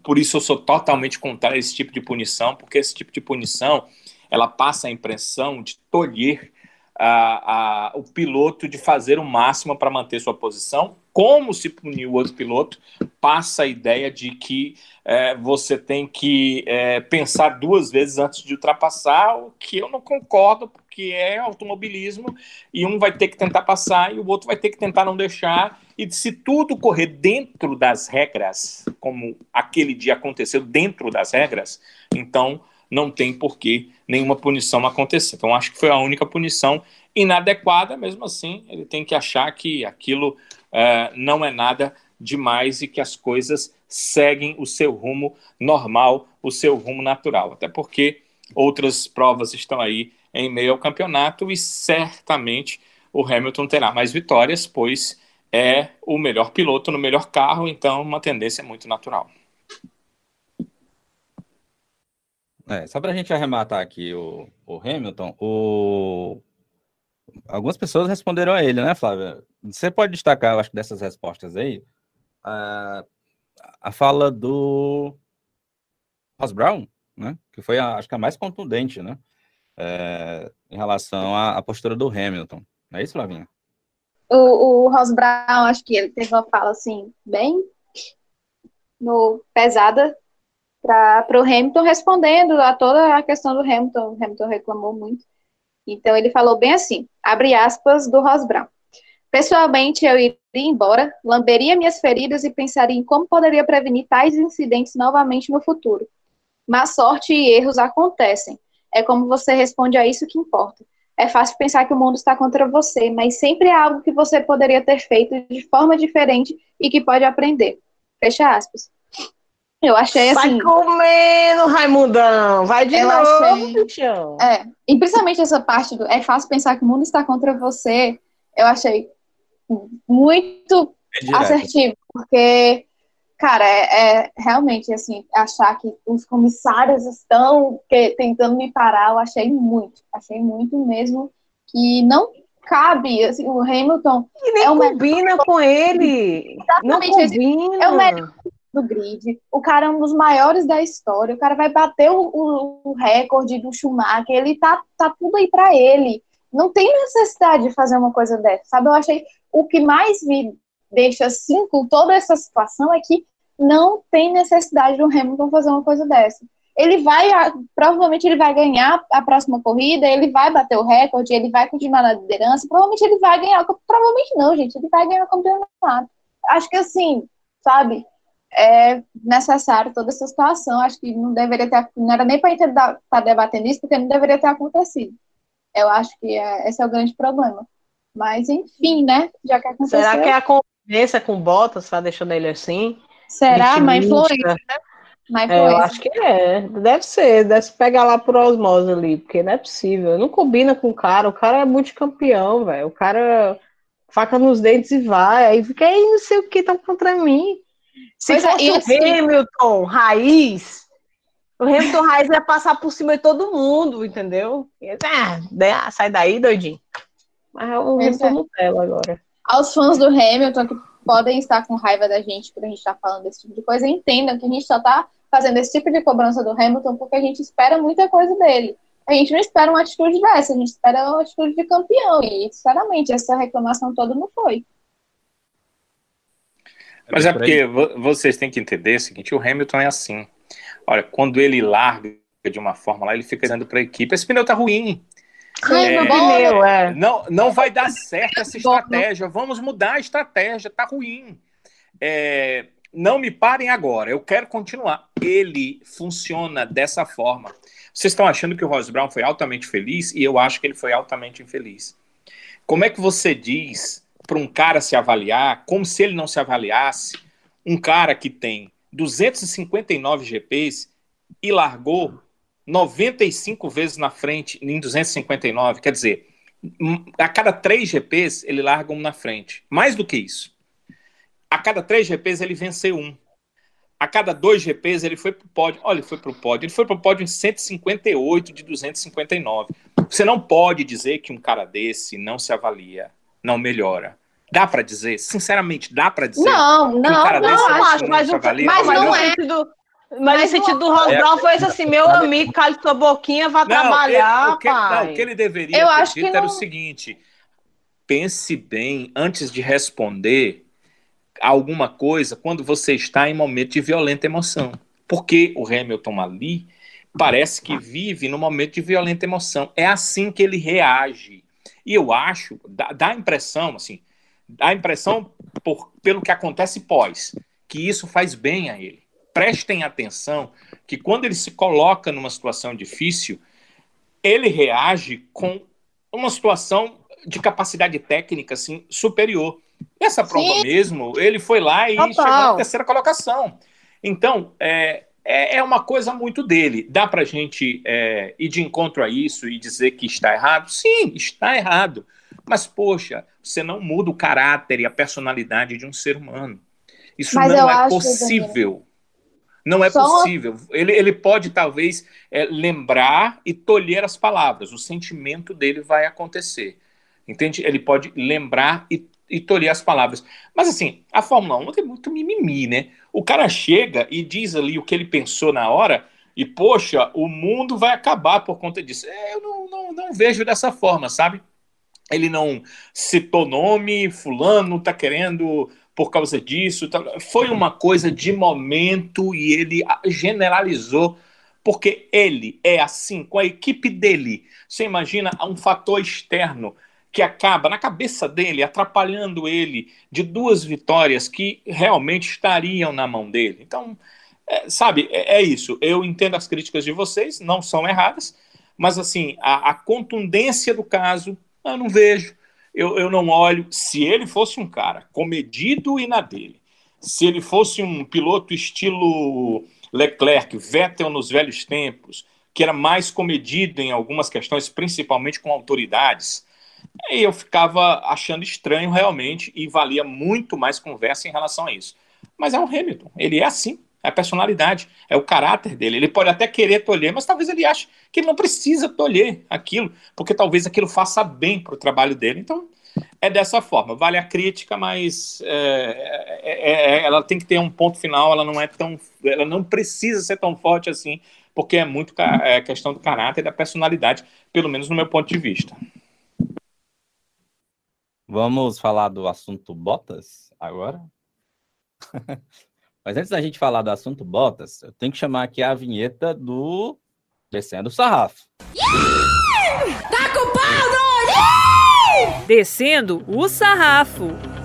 Por isso eu sou totalmente contra esse tipo de punição, porque esse tipo de punição ela passa a impressão de tolher a, a, o piloto de fazer o máximo para manter sua posição. Como se punir o outro piloto, passa a ideia de que é, você tem que é, pensar duas vezes antes de ultrapassar, o que eu não concordo, porque é automobilismo e um vai ter que tentar passar e o outro vai ter que tentar não deixar. E se tudo correr dentro das regras, como aquele dia aconteceu dentro das regras, então não tem por que nenhuma punição acontecer. Então, acho que foi a única punição inadequada, mesmo assim, ele tem que achar que aquilo é, não é nada demais e que as coisas seguem o seu rumo normal, o seu rumo natural. Até porque outras provas estão aí em meio ao campeonato e certamente o Hamilton terá mais vitórias, pois é o melhor piloto no melhor carro, então uma tendência muito natural. É, só para a gente arrematar aqui o, o Hamilton, o... algumas pessoas responderam a ele, né, Flávia? Você pode destacar, eu acho, dessas respostas aí, a, a fala do Ross Brown, né? Que foi, a, acho que a mais contundente, né? É, em relação à, à, postura do Hamilton. Não é isso, Flavinha? O, o Ross Brown, acho que ele teve uma fala, assim, bem no, pesada para o Hamilton, respondendo a toda a questão do Hamilton. O Hamilton reclamou muito. Então, ele falou bem assim, abre aspas, do Ross Brown. Pessoalmente, eu iria embora, lamberia minhas feridas e pensaria em como poderia prevenir tais incidentes novamente no futuro. Má sorte e erros acontecem. É como você responde a isso que importa. É fácil pensar que o mundo está contra você, mas sempre há algo que você poderia ter feito de forma diferente e que pode aprender. Fecha aspas. Eu achei assim. Vai comendo, Raimundão! Vai de novo, achei, É, e principalmente essa parte do é fácil pensar que o mundo está contra você, eu achei muito é assertivo, porque, cara, é, é, realmente assim, achar que os comissários estão que, tentando me parar, eu achei muito, achei muito mesmo que não cabe, assim, o Hamilton. E nem é combina com ele. Exatamente, não combina. É o melhor do grid. O cara é um dos maiores da história. O cara vai bater o, o, recorde do Schumacher. Ele tá, tá tudo aí para ele. Não tem necessidade de fazer uma coisa dessa, sabe? Eu achei o que mais me deixa assim com toda essa situação é que não tem necessidade do Hamilton fazer uma coisa dessa. Ele vai, provavelmente ele vai ganhar a próxima corrida, ele vai bater o recorde, ele vai continuar na liderança, provavelmente ele vai ganhar, provavelmente não, gente, ele vai ganhar o campeonato. Acho que assim, sabe, é necessário toda essa situação. Acho que não deveria ter, não era nem para a gente estar tá debatendo isso, porque não deveria ter acontecido. Eu acho que é, esse é o grande problema. Mas, enfim, né? Já que aconteceu. Será que é a convivência com Bottas está deixando ele assim? Será? Uma influência, né? É, eu acho que é. Deve ser. Deve se pegar lá por osmose ali, porque não é possível. Não combina com o cara. O cara é multicampeão, velho. O cara faca nos dentes e vai. Aí fica aí, não sei o que, estão contra mim. Se pois fosse é, o assim... Hamilton raiz, o Hamilton raiz ia passar por cima de todo mundo, entendeu? Ah, sai daí, doidinho. Mas é o Hamilton é. Nutella agora. Aos fãs do Hamilton que podem estar com raiva da gente por a gente estar falando desse tipo de coisa, entendam que a gente só está fazendo esse tipo de cobrança do Hamilton porque a gente espera muita coisa dele. A gente não espera uma atitude dessa, a gente espera uma atitude de campeão. E, sinceramente, essa reclamação toda não foi. Mas é porque vocês têm que entender o seguinte: o Hamilton é assim. Olha, quando ele larga de uma forma lá, ele fica dizendo para a equipe: esse pneu tá ruim. É, pneu, é. Não, não vai dar certo essa (laughs) estratégia. Vamos mudar a estratégia, tá ruim. É, não me parem agora, eu quero continuar. Ele funciona dessa forma. Vocês estão achando que o Ross Brown foi altamente feliz e eu acho que ele foi altamente infeliz. Como é que você diz para um cara se avaliar, como se ele não se avaliasse, um cara que tem 259 GPs e largou 95 vezes na frente em 259, quer dizer, a cada três GPs ele larga um na frente. Mais do que isso. A cada três GPs ele venceu um. A cada dois GPs ele foi para o pódio. Olha, ele foi para o pódio. Ele foi para o pódio em 158 de 259. Você não pode dizer que um cara desse não se avalia não melhora. Dá para dizer? Sinceramente, dá para dizer? Não, não, não, não acho, mas, o, mas, mas não é. Sentido, mas o sentido do Ross é, foi assim, meu amigo, cale sua boquinha, vá não, trabalhar, ele, o que, pai. Não, o que ele deveria Eu ter acho dito era o seguinte, pense bem antes de responder alguma coisa quando você está em momento de violenta emoção. Porque o Hamilton ali parece que vive no momento de violenta emoção. É assim que ele reage. E eu acho, dá, dá a impressão, assim, dá a impressão, por, pelo que acontece pós, que isso faz bem a ele. Prestem atenção que quando ele se coloca numa situação difícil, ele reage com uma situação de capacidade técnica assim, superior. Nessa prova Sim. mesmo, ele foi lá e Total. chegou na terceira colocação. Então, é, é, é, uma coisa muito dele. Dá para a gente é, ir de encontro a isso e dizer que está errado? Sim, está errado. Mas, poxa, você não muda o caráter e a personalidade de um ser humano. Isso Mas não é possível. Não é Só... possível. Ele, ele pode, talvez, é, lembrar e tolher as palavras. O sentimento dele vai acontecer. Entende? Ele pode lembrar e e tolher as palavras. Mas assim, a Fórmula 1 tem muito mimimi, né? O cara chega e diz ali o que ele pensou na hora e, poxa, o mundo vai acabar por conta disso. É, eu não, não, não vejo dessa forma, sabe? Ele não citou nome, fulano tá querendo por causa disso. Tá... Foi uma coisa de momento e ele generalizou porque ele é assim, com a equipe dele. Você imagina um fator externo que acaba na cabeça dele, atrapalhando ele de duas vitórias que realmente estariam na mão dele. Então, é, sabe, é, é, isso. Eu entendo as críticas de vocês, não são erradas, mas assim, a, a contundência do caso, eu não vejo, eu, eu não olho. Se ele fosse um cara comedido e na dele, se ele fosse um piloto estilo Leclerc, Vettel nos velhos tempos, que era mais comedido em algumas questões, principalmente com autoridades, e eu ficava achando estranho realmente e valia muito mais conversa em relação a isso. Mas é o Hamilton, ele é assim, é a personalidade, é o caráter dele. Ele pode até querer tolher, mas talvez ele ache que ele não precisa tolher aquilo, porque talvez aquilo faça bem para o trabalho dele. Então, é dessa forma. Vale a crítica, mas é, é, é, ela tem que ter um ponto final. Ela não é tão, ela não precisa ser tão forte assim, porque é muito é, questão do caráter e da personalidade, pelo menos no meu ponto de vista. Vamos falar do assunto Botas agora? (laughs) Mas antes da gente falar do assunto Botas, eu tenho que chamar aqui a vinheta do Descendo o Sarrafo. Yeah! Tá com pau, yeah! Descendo o Sarrafo.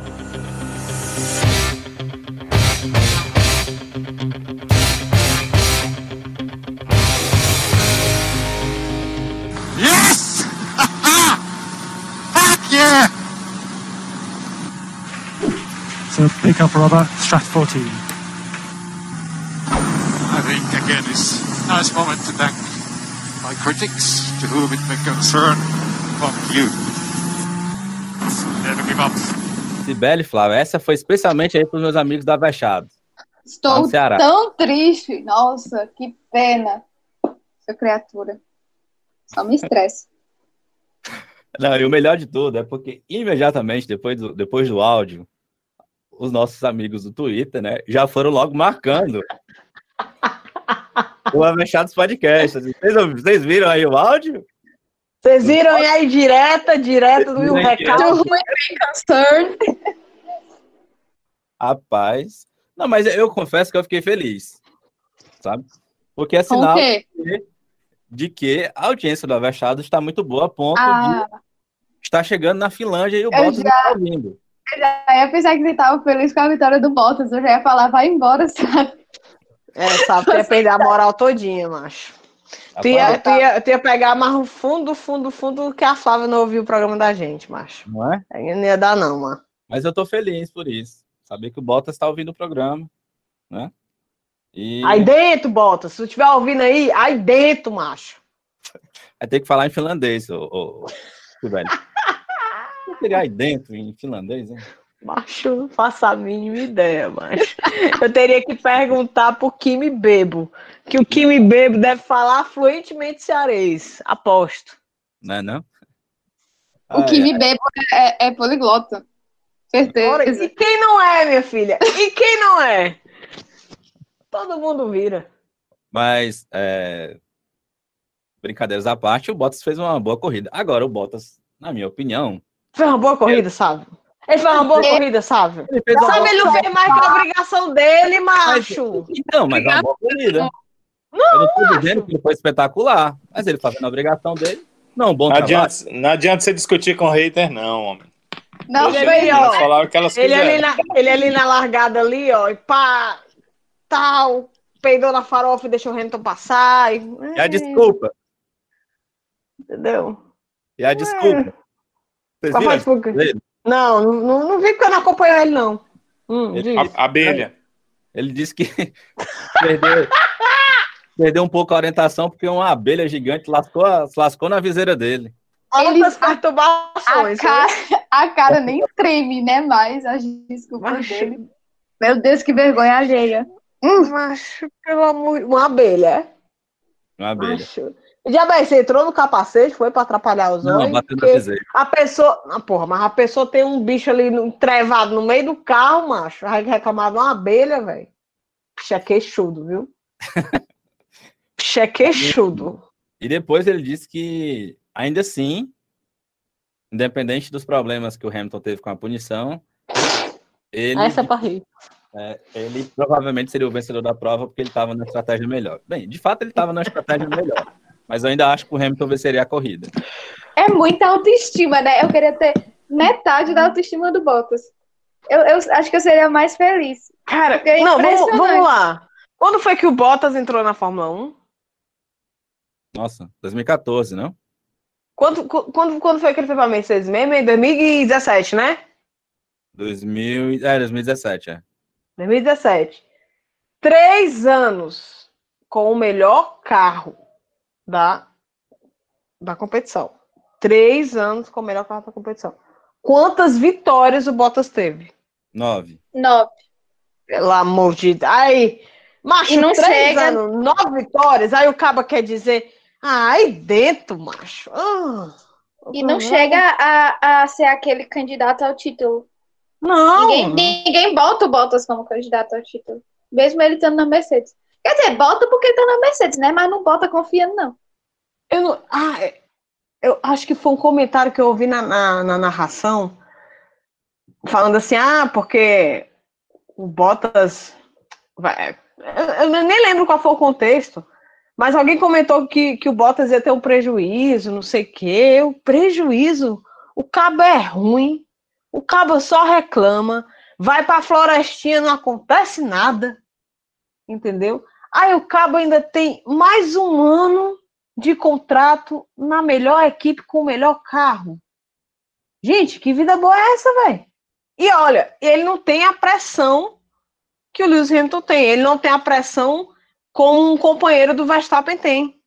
So pick up rubber, strat 14. I think in this nice moment to thank my critics, to whom it may concern. Fuck you. Never give up. Sibeli, Flávio, essa foi especialmente aí para os meus amigos da Vechado. Estou tão triste. Nossa, que pena. Essa criatura. Só me estressa. Não, e o melhor de tudo é porque imediatamente depois do, depois do áudio, os nossos amigos do Twitter, né, já foram logo marcando (laughs) o Avechados Podcast. Vocês, vocês viram aí o áudio? Vocês viram aí direta, direta do recado? concern. Rapaz. Não, mas eu confesso que eu fiquei feliz. Sabe? Porque é sinal de, de, que a audiência do Avechado está muito boa a ponto ah. de estar chegando na Finlândia e o Bottas já... está ouvindo. Eu já ia pensar que você estava feliz com a vitória do Bottas. Eu já ia falar, vai embora, sabe? É, sabe, tu ia perder a moral todinha, macho. Tu ia, tu, ia, tu ia pegar mais o fundo, fundo, fundo que a Flávia não ouviu o programa da gente, macho. Não é? Aí não ia dar, não, mano. Mas eu tô feliz por isso. Saber que o Bottas está ouvindo o programa, né? E... Aí dentro, Bottas. Se tu estiver ouvindo aí, aí dentro, macho. Vai ter que falar em finlandês, ô, ô, ô velho. (laughs) Eu queria aí dentro, em finlandês, hein? Macho, não faço a mínima ideia, mas eu teria que perguntar pro Kimi Bebo, que o Kimi Bebo deve falar fluentemente cearês, aposto. Não é não? O Kimi Bebo é, é, poliglota, certeza. E quem não é, minha filha? E quem não é? Todo mundo vira. Mas, é... brincadeiras à parte, o Bottas fez uma boa corrida. Agora, o Bottas, na minha opinião... Fez uma boa corrida, sabe? Ele fez uma boa corrida, sabe? Ele fez sabe, ele não fez mais que a obrigação dele, macho. Não, mas é uma boa corrida. Não, eu não estou dizendo que ele foi espetacular, mas ele fazendo a obrigação dele. Não, bom não adianta, não adianta você discutir com o hater, não, homem. Não, Deixa ele, ó. Falar o que elas ele, ali na, ele ali na largada ali, ó, e pá, tal, peidou na farofa e deixou o Hamilton passar. E, e a desculpa. Entendeu? E a desculpa. Vocês viram? Não, não, não vi porque eu não acompanho ele, não. Hum, ele, a, abelha. Ele disse que (laughs) perdeu, perdeu um pouco a orientação porque uma abelha gigante lascou, lascou na viseira dele. Olha as perturbações. A cara, (laughs) a cara nem treme, né? Mais as desculpas dele. Meu Deus, que vergonha alheia. Hum. Macho, pelo amor... Uma abelha. Uma abelha. Macho. Já bem, você entrou no capacete, foi para atrapalhar os olhos. Não, bateu A pessoa. Ah, porra, mas a pessoa tem um bicho ali trevado no meio do carro, macho. Vai reclamar de uma abelha, velho. Bicho é queixudo, viu? (laughs) Bicho é queixudo. E depois ele disse que, ainda assim, independente dos problemas que o Hamilton teve com a punição, ele. Essa é pra rir. É, ele provavelmente seria o vencedor da prova porque ele estava na estratégia melhor. Bem, de fato, ele estava na estratégia melhor mas eu ainda acho que o Hamilton venceria a corrida. É muita autoestima, né? Eu queria ter metade da autoestima do Bottas. Eu, eu acho que eu seria mais feliz. Cara, é não, vamos, vamos lá. Quando foi que o Bottas entrou na Fórmula 1? Nossa, 2014, não? Quando, quando, quando foi que ele foi para a Mercedes mesmo? Em 2017, né? 2000, é, 2017, é. 2017. Três anos com o melhor carro da, da competição. Três anos com o melhor carro da competição. Quantas vitórias o Bottas teve? Nove. Nove. Pelo amor de Deus. Aí, macho, não três chega... anos, nove vitórias. Aí o Caba quer dizer, ah, aí dentro, macho. Ah, e não chega a, a ser aquele candidato ao título. Não. Ninguém, ninguém bota o Bottas como candidato ao título. Mesmo ele estando na Mercedes. Quer dizer, bota porque tá na Mercedes, né? Mas não bota confiando, não. Eu não. Ah, é, eu acho que foi um comentário que eu ouvi na, na, na narração, falando assim, ah, porque o Bottas. Vai, eu, eu, nem lembro qual foi o contexto, mas alguém comentou que, que o Bottas ia ter um prejuízo, não sei o quê. O prejuízo, o cabo é ruim, o cabo só reclama, vai para a florestinha, não acontece nada, entendeu? Aí o Cabo ainda tem mais um ano de contrato na melhor equipe com o melhor carro. Gente, que vida boa é essa, velho? E olha, ele não tem a pressão que o Lewis Hamilton tem. Ele não tem a pressão como um companheiro do Verstappen tem.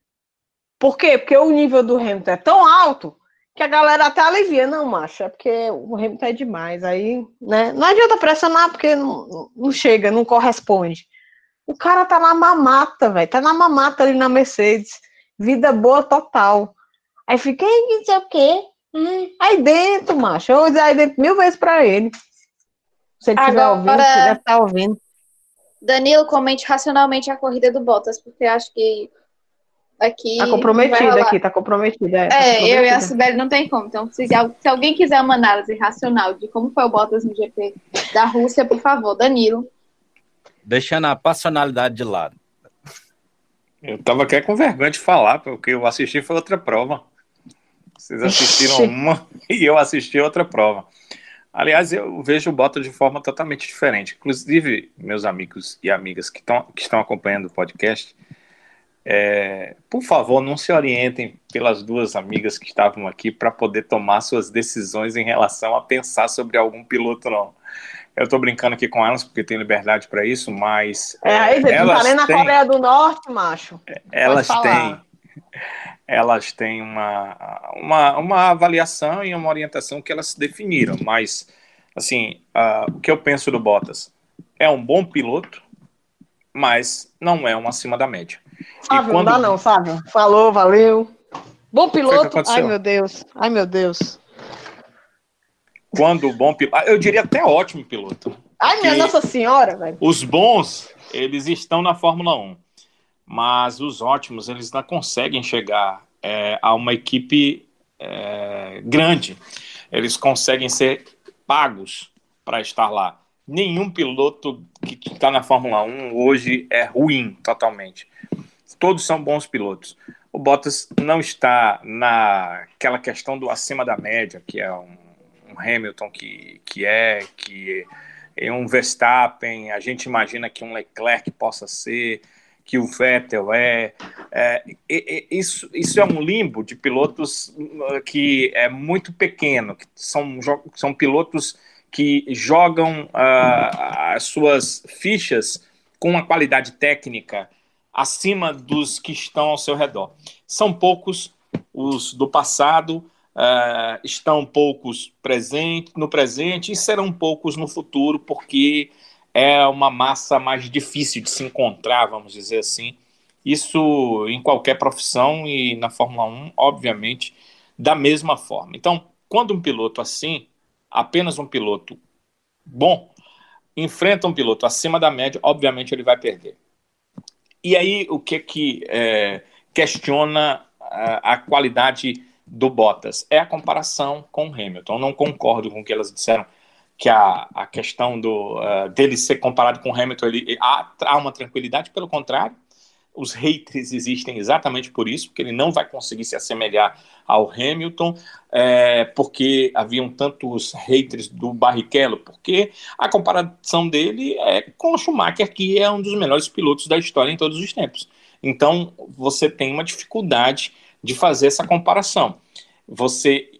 Por quê? Porque o nível do Hamilton é tão alto que a galera até alivia. Não, macho, é porque o Hamilton é demais. Aí, né? Não adianta pressionar porque não, não chega, não corresponde. O cara tá na mamata, velho. Tá na mamata ali na Mercedes. Vida boa total. Aí fica, não sei o quê. Hum, aí dentro, macho. Eu vou dizer aí dentro mil vezes pra ele. Se ele estiver ouvindo, se estar tá ouvindo. Danilo, comente racionalmente a corrida do Bottas, porque acho que aqui. Tá comprometida aqui, tá comprometida. É, tá é comprometida. eu e a Sibeli não tem como. Então, se, se, alguém quiser uma análise racional de como foi o Bottas no GP da Rússia, por favor, Danilo. Deixando a passionalidade de lado. Eu tava até com vergonha de falar, porque eu assisti foi outra prova. Vocês assistiram uma (laughs) e eu assisti outra prova. Aliás, eu vejo o Bottas de forma totalmente diferente. Inclusive, meus amigos e amigas que, tão, que estão acompanhando o podcast, é, por favor, não se orientem pelas duas amigas que estavam aqui para poder tomar suas decisões em relação a pensar sobre algum piloto, não. Eu estou brincando aqui com elas porque tenho liberdade para isso, mas. É, aí, é, elas tá na têm, Coreia do Norte, macho. Elas têm. (laughs) Elas têm uma, uma, uma avaliação e uma orientação que elas definiram, mas, assim, uh, o que eu penso do Bottas? É um bom piloto, mas não é um acima da média. Fábio, quando... não dá não, Fábio. Falou, valeu. Bom piloto. Ai, meu Deus. Ai, meu Deus. Quando o bom piloto. Eu diria até ótimo piloto. Ai, minha Nossa Senhora, velho. Os bons, eles estão na Fórmula 1. Mas os ótimos, eles não conseguem chegar é, a uma equipe é, grande. Eles conseguem ser pagos para estar lá. Nenhum piloto que está na Fórmula 1 hoje é ruim totalmente todos são bons pilotos. O Bottas não está naquela questão do acima da média, que é um, Hamilton que, que é, que é um Verstappen, a gente imagina que um Leclerc possa ser, que o Vettel é. é isso, isso é um limbo de pilotos uh, que é muito pequeno, que são, são pilotos que jogam uh, as suas fichas com uma qualidade técnica acima dos que estão ao seu redor. São poucos os do passado, uh, estão poucos presente, no presente e serão poucos no futuro, porque é uma massa mais difícil de se encontrar, vamos dizer assim. Isso em qualquer profissão e na Fórmula 1, obviamente, da mesma forma. Então, quando um piloto assim, apenas um piloto bom, enfrenta um piloto acima da média, obviamente ele vai perder. E aí, o que que é, questiona a, a, qualidade do Bottas? É a comparação com Hamilton. Eu não concordo com o que elas disseram, que a, a questão do, uh, dele ser comparado com Hamilton, ele, há, há uma tranquilidade, pelo contrário, os haters existem exatamente por isso, porque ele não vai conseguir se assemelhar ao Hamilton, é, porque haviam tantos haters do Barrichello, porque a comparação dele é com o Schumacher, que é um dos melhores pilotos da história em todos os tempos. Então, você tem uma dificuldade de fazer essa comparação. Você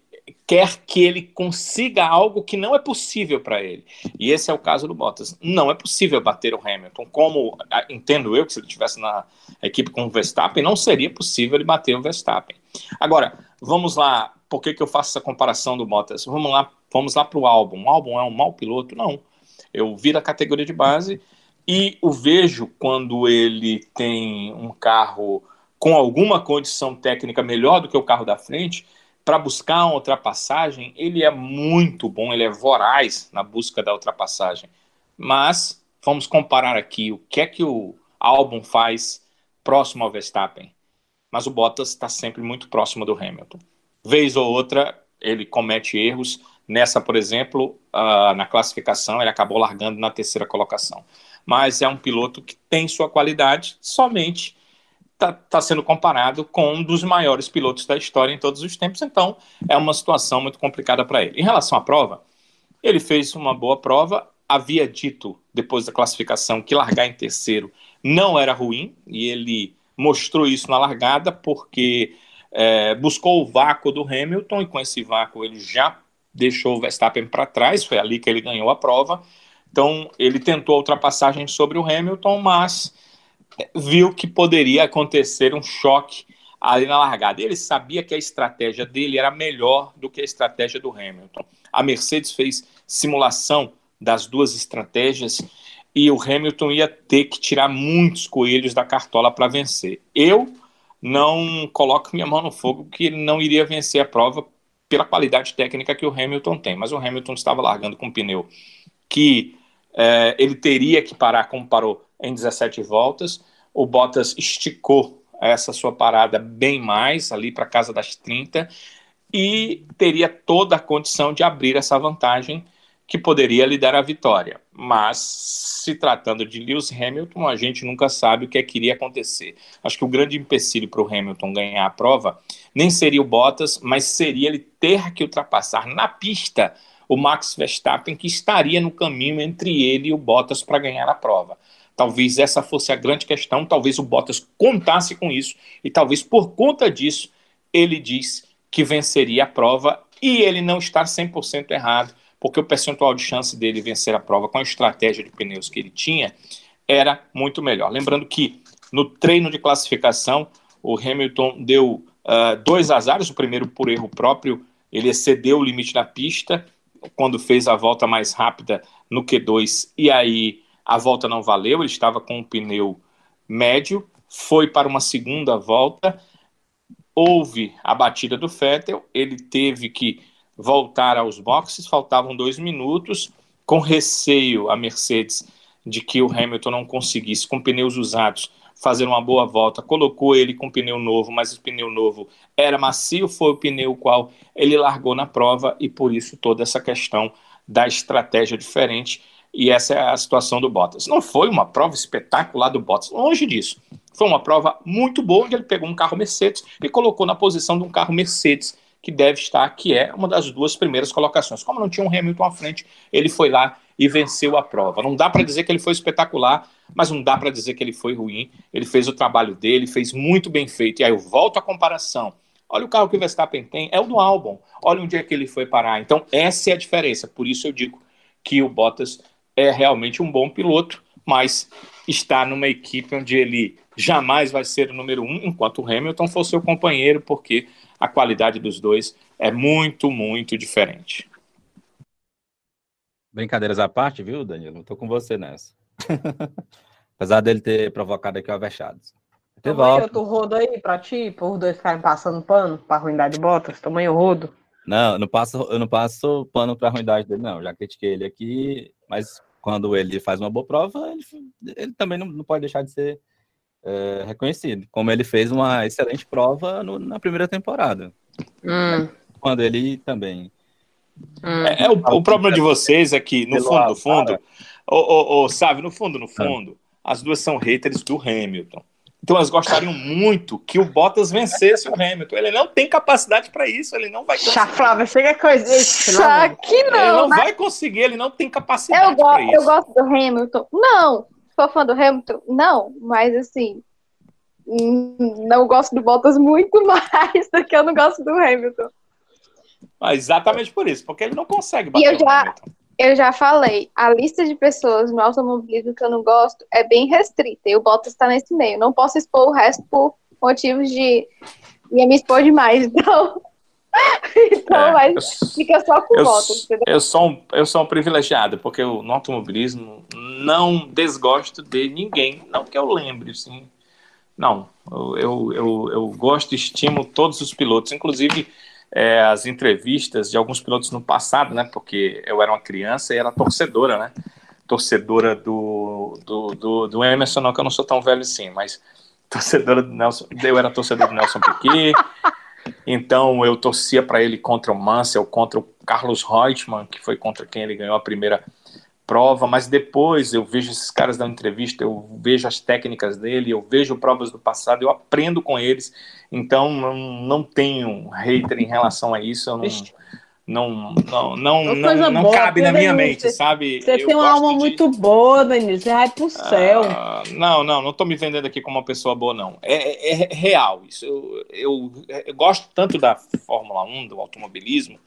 quer que ele consiga algo que não é possível para ele. E esse é o caso do Bottas. Não é possível bater o Hamilton. Como entendo eu que se ele estivesse na equipe com o Verstappen, não seria possível ele bater o Verstappen. Agora, vamos lá. Por que, que eu faço essa comparação do Bottas? Vamos lá, vamos lá para o álbum. O álbum é um mau piloto? Não. Eu vi a categoria de base e o vejo quando ele tem um carro com alguma condição técnica melhor do que o carro da frente para buscar uma ultrapassagem, ele é muito bom, ele é voraz na busca da ultrapassagem. Mas vamos comparar aqui o que é que o álbum faz próximo ao Verstappen. Mas o Bottas está sempre muito próximo do Hamilton. Vez ou outra, ele comete erros. Nessa, por exemplo, uh, na classificação, ele acabou largando na terceira colocação. Mas é um piloto que tem sua qualidade, somente está tá sendo comparado com um dos maiores pilotos da história em todos os tempos, então é uma situação muito complicada para ele. Em relação à prova, ele fez uma boa prova, havia dito depois da classificação que largar em terceiro não era ruim, e ele mostrou isso na largada, porque é, buscou o vácuo do Hamilton, e com esse vácuo ele já deixou o Verstappen para trás, foi ali que ele ganhou a prova. Então ele tentou a ultrapassagem sobre o Hamilton, mas viu que poderia acontecer um choque ali na largada. Ele sabia que a estratégia dele era melhor do que a estratégia do Hamilton. A Mercedes fez simulação das duas estratégias e o Hamilton ia ter que tirar muitos coelhos da cartola para vencer. Eu não coloco minha mão no fogo que ele não iria vencer a prova pela qualidade técnica que o Hamilton tem, mas o Hamilton estava largando com um pneu que é, ele teria que parar como parou em 17 voltas. O Bottas esticou essa sua parada bem mais, ali para casa das 30, e teria toda a condição de abrir essa vantagem que poderia lhe dar a vitória. Mas, se tratando de Lewis Hamilton, a gente nunca sabe o que, é que iria acontecer. Acho que o grande empecilho para o Hamilton ganhar a prova nem seria o Bottas, mas seria ele ter que ultrapassar na pista o Max Verstappen, que estaria no caminho entre ele e o Bottas para ganhar a prova. Talvez essa fosse a grande questão, talvez o Bottas contasse com isso, e talvez por conta disso ele diz que venceria a prova, e ele não está 100% errado, porque o percentual de chance dele vencer a prova com a estratégia de pneus que ele tinha era muito melhor. Lembrando que no treino de classificação, o Hamilton deu uh, dois azares, o primeiro por erro próprio, ele excedeu o limite da pista, quando fez a volta mais rápida no Q2 e aí a volta não valeu, ele estava com um pneu médio, foi para uma segunda volta, houve a batida do Vettel, ele teve que voltar aos boxes, faltavam dois minutos, com receio a Mercedes de que o Hamilton não conseguisse, com pneus usados, fazer uma boa volta, colocou ele com pneu novo, mas o pneu novo era macio, foi o pneu qual ele largou na prova e por isso toda essa questão da estratégia diferente e essa é a situação do Bottas. Não foi uma prova espetacular do Bottas, longe disso. Foi uma prova muito boa onde ele pegou um carro Mercedes e colocou na posição de um carro Mercedes que deve estar, que é uma das duas primeiras colocações. Como não tinha um Hamilton à frente, ele foi lá e venceu a prova. Não dá para dizer que ele foi espetacular, mas não dá para dizer que ele foi ruim. Ele fez o trabalho dele, fez muito bem feito. E aí eu volto à comparação. Olha o carro que o Verstappen tem, é o do Albon. Olha onde é que ele foi parar. Então, essa é a diferença. Por isso eu digo que o Bottas é realmente um bom piloto, mas está numa equipe onde ele jamais vai ser o número um, enquanto o Hamilton for seu companheiro, porque a qualidade dos dois é muito, muito diferente. Brincadeiras à parte, viu, Danilo? Estou com você nessa. (laughs) Apesar dele ter provocado aqui o Avechados. Toma aí outro rodo aí pra ti, por os dois ficarem passando pano pra ruindade de botas. Toma aí o rodo. Não, eu não passo, eu não passo pano pra ruindade dele, não. Já critiquei ele aqui, mas quando ele faz uma boa prova, ele, ele também não, não pode deixar de ser é, reconhecido, como ele fez uma excelente prova no, na primeira temporada. Hum. Quando ele também. Hum. É, é, o, o, problema de vocês é que, no fundo, no fundo, o, o, o, sabe, no fundo, no fundo, as duas são haters do Hamilton. Então elas gostariam muito que o Bottas vencesse o Hamilton. Ele não tem capacidade para isso, ele não vai conseguir. Flávia, chega coisa. Só que não. Ele não mas... vai conseguir, ele não tem capacidade para isso. Eu gosto do Hamilton. Não, sou fã do Hamilton? Não, mas assim, não gosto do Bottas muito (laughs) mais do que eu não gosto do Hamilton. Ah, exatamente por isso, porque ele não consegue bater e eu já, Eu já falei, a lista de pessoas no automobilismo que eu não gosto é bem restrita, e o Bottas está nesse meio. Não posso expor o resto por motivos de. ia me expor demais, (laughs) então. então, é, mas eu, fica só com o Bottas. Entendeu? Eu sou, um, eu sou um privilegiado, porque eu, no automobilismo não desgosto de ninguém. Não que eu lembre, sim. Não, eu, eu, eu, gosto e estimo todos os pilotos, inclusive é, as entrevistas de alguns pilotos no passado, né? Porque eu era uma criança e era torcedora, né? Torcedora do, do, do, do Emerson, não, que eu não sou tão velho assim, mas torcedora do Nelson. Eu era torcedor do Nelson Piquet, então eu torcia para ele contra o Mansell, contra o Carlos Reutemann, que foi contra quem ele ganhou a primeira prova, mas depois eu vejo esses caras dando entrevista, eu vejo as técnicas dele, eu vejo provas do passado, eu aprendo com eles, então não, não tenho hater em relação a isso, eu não, não, não, não, não, não boa, cabe na minha Denise, mente, sabe? Você eu tem uma alma de... muito boa, Denise, você vai pro céu. Ah, não, não, não tô me vendendo aqui como uma pessoa boa, não. É, é, é real isso. Eu, eu, eu gosto tanto da Fórmula 1, do automobilismo,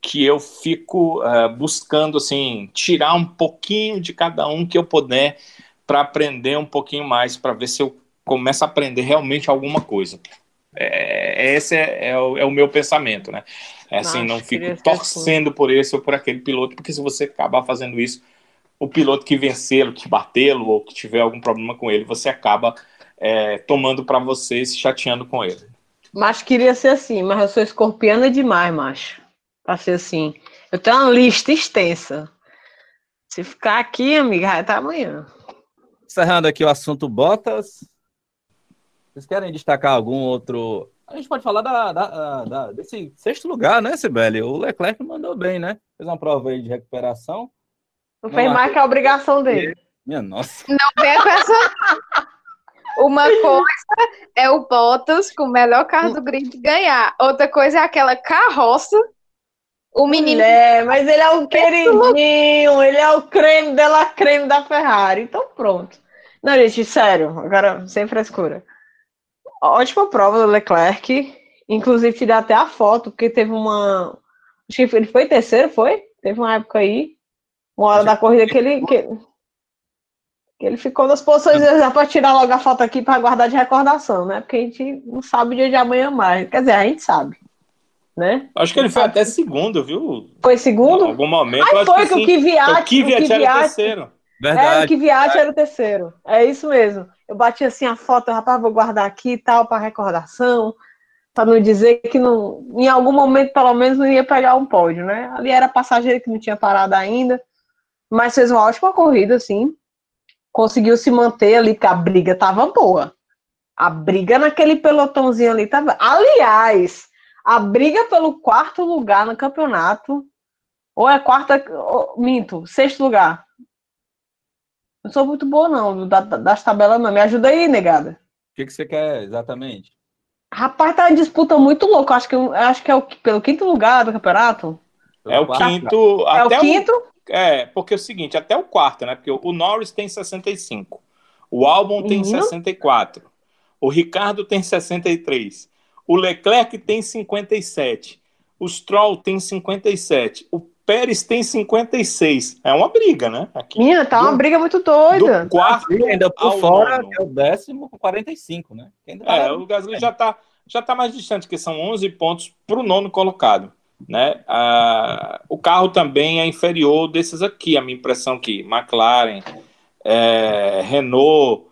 que eu fico uh, buscando assim tirar um pouquinho de cada um que eu puder para aprender um pouquinho mais, para ver se eu começo a aprender realmente alguma coisa. É, esse é, é, o, é, o, meu pensamento, né? É assim, não fico torcendo por esse ou por aquele piloto, porque se você acabar fazendo isso, o piloto que vencê-lo, que batê-lo ou que tiver algum problema com ele, você acaba é, tomando para você e se chateando com ele. Mas queria ser assim, mas eu sou escorpiana demais, macho. Pra ser assim. Eu tenho uma lista extensa. Se ficar aqui, amiga, vai estar amanhã. Encerrando aqui o assunto Botas. Vocês querem destacar algum outro. A gente pode falar da, da, da, desse sexto lugar, né, Sibeli? O Leclerc mandou bem, né? Fez uma prova aí de recuperação. Não, não fez mais que a obrigação dele. Minha nossa. Não vem com essa. (laughs) Uma coisa é o Bottas com o melhor carro do grid ganhar. Outra coisa é aquela carroça. O menino. É, mas ele é o queridinho, ele é o creme dela creme da Ferrari. Então pronto. Não, gente, sério, agora sem frescura. Ótima prova do Leclerc. Inclusive, tirei até a foto, porque teve uma. Acho que ele foi terceiro, foi? Teve uma época aí, uma hora da corrida que ele. Que... Ele ficou nas posições já para tirar logo a foto aqui para guardar de recordação, né? Porque a gente não sabe o dia de amanhã mais. Quer dizer, a gente sabe. Né? Acho que ele foi até segundo, viu? Foi segundo? Em algum momento. Aí foi que, que o Kvyat era o terceiro. Verdade. É, o Kvyat era o terceiro. É isso mesmo. Eu bati assim a foto, rapaz, vou guardar aqui e tal, para recordação, para não dizer que não, em algum momento, pelo menos, não ia pegar um pódio, né? Ali era passageiro que não tinha parado ainda, mas fez uma ótima corrida, assim conseguiu se manter ali, porque a briga tava boa. A briga naquele pelotãozinho ali tava. Aliás, a briga pelo quarto lugar no campeonato. Ou é quarta. Ou, minto, sexto lugar. Não sou muito boa, não, da, das tabelas, não. Me ajuda aí, negada. O que, que você quer exatamente? Rapaz, tá uma disputa muito louca. Acho que, acho que é o, pelo quinto lugar do campeonato. É o quinto. É o quinto? É, porque é o seguinte, até o quarto, né? Porque o Norris tem 65, o Albon tem uhum. 64, o Ricardo tem 63, o Leclerc tem 57, o Stroll tem 57, o Pérez tem 56. É uma briga, né? Aqui. Minha, tá uma briga muito doida. Do quarto ainda por fora, é o décimo com 45, né? É, o Gasly já tá, já tá mais distante, que são 11 pontos para o nono colocado. Né? Ah, o carro também é inferior desses aqui, a minha impressão que McLaren, é, Renault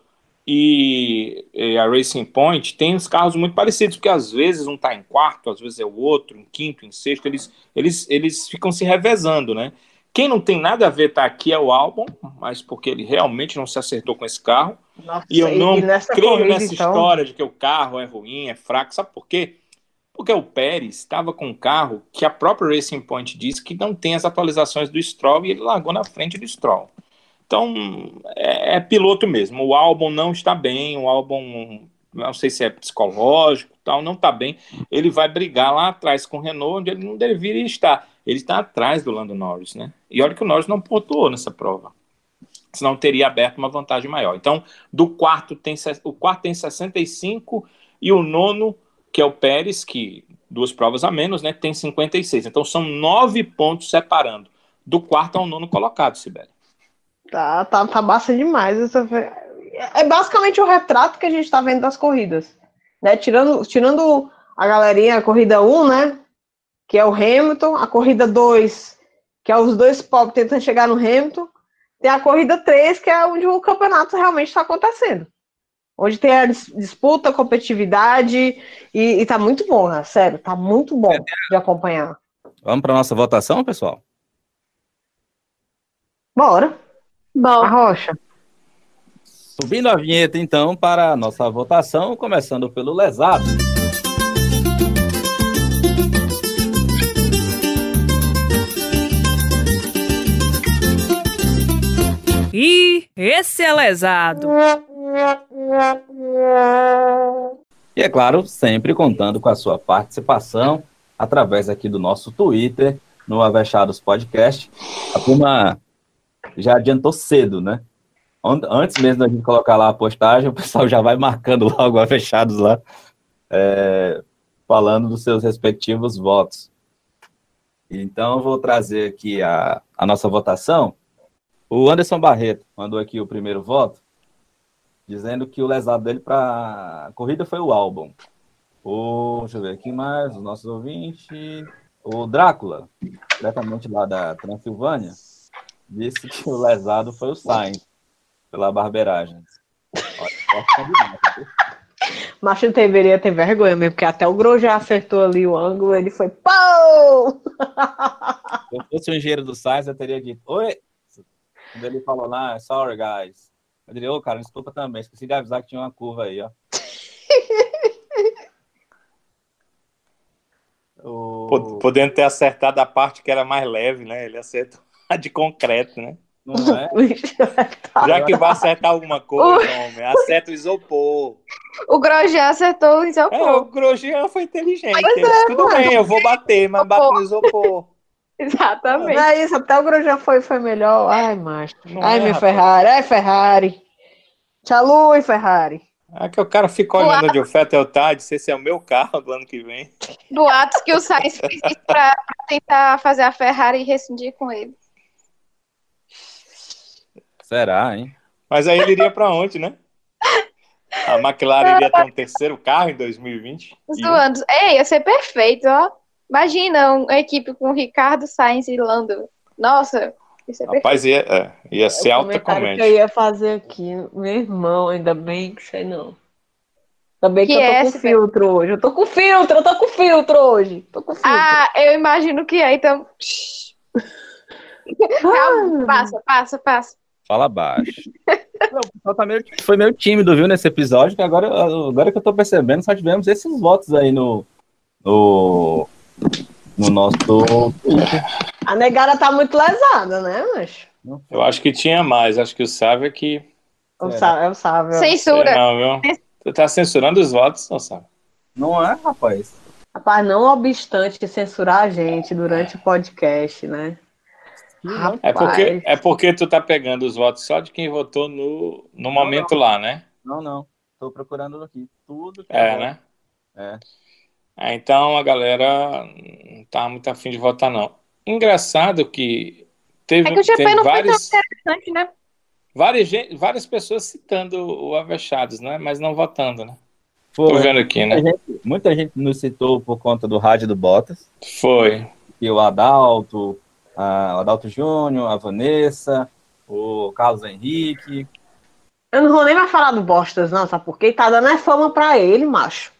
e, e, a Racing Point tem os carros muito parecidos, porque às vezes um está em quarto, às vezes é o outro, em quinto, em sexto, eles, eles, eles ficam se revezando, né? Quem não tem nada a ver tá aqui é o Albon, mas porque ele realmente não se acertou com esse carro. Nossa, e eu não creio corrida, nessa então... história de que o carro é ruim, é fraco. Sabe por quê? Porque o Pérez estava com um carro que a própria Racing Point disse que não tem as atualizações do Stroll e ele largou na frente do Stroll. Então, é, é piloto mesmo. O álbum não está bem, o álbum, não sei se é psicológico, tal, não está bem. Ele vai brigar lá atrás com o Renault, onde ele não deveria estar. Ele está atrás do Lando Norris, né? E olha que o Norris não pontuou nessa prova. Senão teria aberto uma vantagem maior. Então, do quarto tem o quarto tem 65 e o nono que é o Pérez, que duas provas a menos, né, tem 56. Então são nove pontos separando do quarto ao nono colocado, Sibeli. Tá, tá, tá massa demais. Essa... É basicamente o retrato que a gente tá vendo das corridas. Né? Tirando, tirando a galerinha, a corrida 1, né? Que é o Hamilton, a corrida 2, que é os dois pobres tentando chegar no Hamilton, tem a corrida 3, que é onde o campeonato realmente está acontecendo. Onde tem a disputa, a competitividade e, e tá muito bom, né? Sério, tá muito bom de acompanhar. Vamos para nossa votação, pessoal? Bora. Bom. A rocha. Subindo a vinheta, então, para a nossa votação, começando pelo lesado. E esse é lesado. E é claro, sempre contando com a sua participação através aqui do nosso Twitter, no Avechados Podcast. A turma já adiantou cedo, né? Antes mesmo da gente colocar lá a postagem, (laughs) o pessoal já vai marcando (laughs) logo Avechados lá, é, falando dos seus respectivos votos. Então, eu vou trazer aqui a, a nossa votação. O Anderson Barreto mandou aqui o primeiro voto. dizendo que o lesado dele para a corrida foi o álbum. O, deixa eu ver aqui mais, os nossos ouvintes. O Drácula, diretamente lá da Transilvânia, disse que (laughs) o lesado foi o Sainz, pela barbeiragem. (laughs) Mas não deveria ter vergonha mesmo, porque até o Gro já acertou ali o ângulo, ele foi pau! (laughs) Se eu fosse o engenheiro do Sainz, eu teria dito, oi! Quando ele falou lá, sorry guys. Eu diria, ô oh, cara, desculpa também, esqueci de avisar que tinha uma curva aí, ó. o... Podendo ter acertado a parte que era mais leve, né? Ele acertou (laughs) de concreto, né? Não é? (laughs) Já que vai acertar alguma coisa, homem, acerta o isopor. O Grosjean acertou o isopor. É, o Grosjean foi inteligente. É, Tudo bem, eu vou bater, mas bato no isopor. (laughs) Exatamente. Não é isso, até o Grosjean foi, foi melhor. Ai, macho. Não Ai, é, meu rapaz. Ferrari. Ai, Ferrari. Tchau, Ferrari. É que o cara fica olhando Boatos... de oferta ao tarde, se esse é o meu carro do ano que vem. Boatos que o Sainz fez isso pra tentar fazer a Ferrari rescindir com ele. Será, hein? Mas aí ele iria para onde, né? A McLaren iria ter um (laughs) terceiro carro em 2020. Zoando. Ei, ia ser perfeito, ó. Imagina uma equipe com Ricardo Sainz e Lando. Nossa, isso é Rapaz, ia, é, ia ser alta comédia. que eu ia fazer aqui, meu irmão, ainda bem que sei não. Ainda bem que, que eu tô é, com filtro hoje. Eu tô com filtro, eu tô com filtro hoje. Tô com filtro. Ah, eu imagino que é, então. (laughs) Calma, passa, passa, passa. Fala baixo. (laughs) tá meio, foi meio tímido, viu, nesse episódio, que agora, agora que eu tô percebendo, só tivemos esses votos aí no, no, no nosso A negada tá muito lesada, né, mas... Eu acho que tinha mais, acho que o Sávio é que... O Sávio, é o Sávio. Censura. Não, viu? Tu tá censurando os votos, não Sávio? Não é, rapaz. Rapaz, não obstante censurar a gente durante o podcast, né? É porque, é porque tu tá pegando os votos só de quem votou no, no momento não, lá, né? Não, não. Tô procurando aqui. Tudo que É, né? É. é. Então a galera não tá muito afim de votar, não. Engraçado que teve, é que o GP não vários, foi tão interessante, né? Várias, várias pessoas citando o Avechados, né? Mas não votando, né? Foi. Tô vendo aqui, né? Muita gente, muita gente nos citou por conta do rádio do Bottas. Foi. E o Adalto, a, o Adalto Júnior, a Vanessa, o Carlos Henrique. Eu não vou nem mais falar do Bostas, não, sabe por quê? Tá dando é fama pra ele, macho.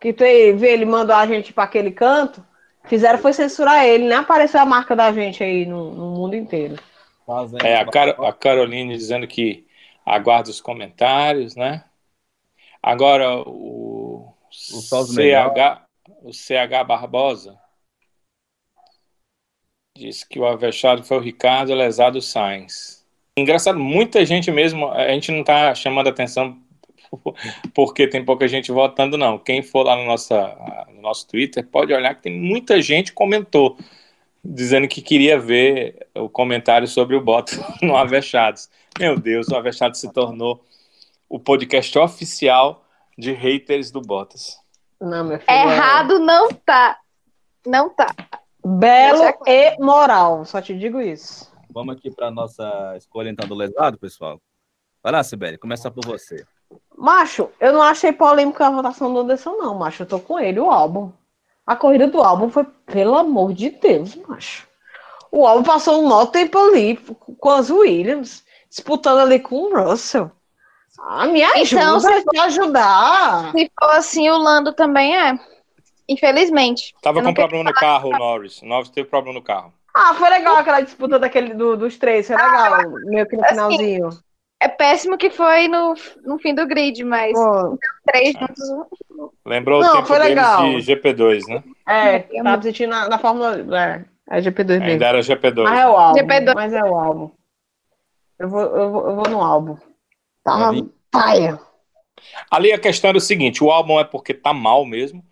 Que tu vê, ele mandou a gente para aquele canto, fizeram foi censurar ele, nem apareceu a marca da gente aí no, no mundo inteiro. É, a, Car a Caroline dizendo que aguarda os comentários, né? Agora o, o CH, o CH Barbosa Disse que o avexado foi o Ricardo Lesado Sainz. Engraçado, muita gente mesmo, a gente não está chamando atenção (laughs) porque tem pouca gente votando, não. Quem for lá no, nossa, no nosso Twitter pode olhar que tem muita gente comentou, dizendo que queria ver o comentário sobre o Bottas (laughs) no Avechados. Meu Deus, o Avechados se tornou o podcast oficial de haters do Bottas. Não, meu filho. Errado não tá. Não tá. Belo e moral, só te digo isso. Vamos aqui para nossa escolha então do lesado, pessoal. Vai lá, Sibeli, começa por você. Macho, eu não achei polêmica a votação do Anderson, não, macho. Eu tô com ele, o álbum. A corrida do álbum foi, pelo amor de Deus, macho. O álbum passou um mau tempo ali com as Williams, disputando ali com o Russell. Ah, me ajuda, então, se ajudar. Se for assim, o Lando também é. Infelizmente. Tava com problema no carro, o Norris. O Norris teve problema no carro. Ah, foi legal aquela disputa daquele, do, dos três, foi legal, ah, meio que no assim, finalzinho. É péssimo que foi no, no fim do grid, mas Pô. três juntos. Lembrou Não, o tempo foi legal. de GP2, né? É, tava sentindo na, na Fórmula. É, é GP2 mesmo. Ainda era GP2. Mas é o álbum. GP2. Mas é o álbum. Eu vou, eu vou, eu vou no álbum. Tá paia. Ali a questão era o seguinte: o álbum é porque tá mal mesmo.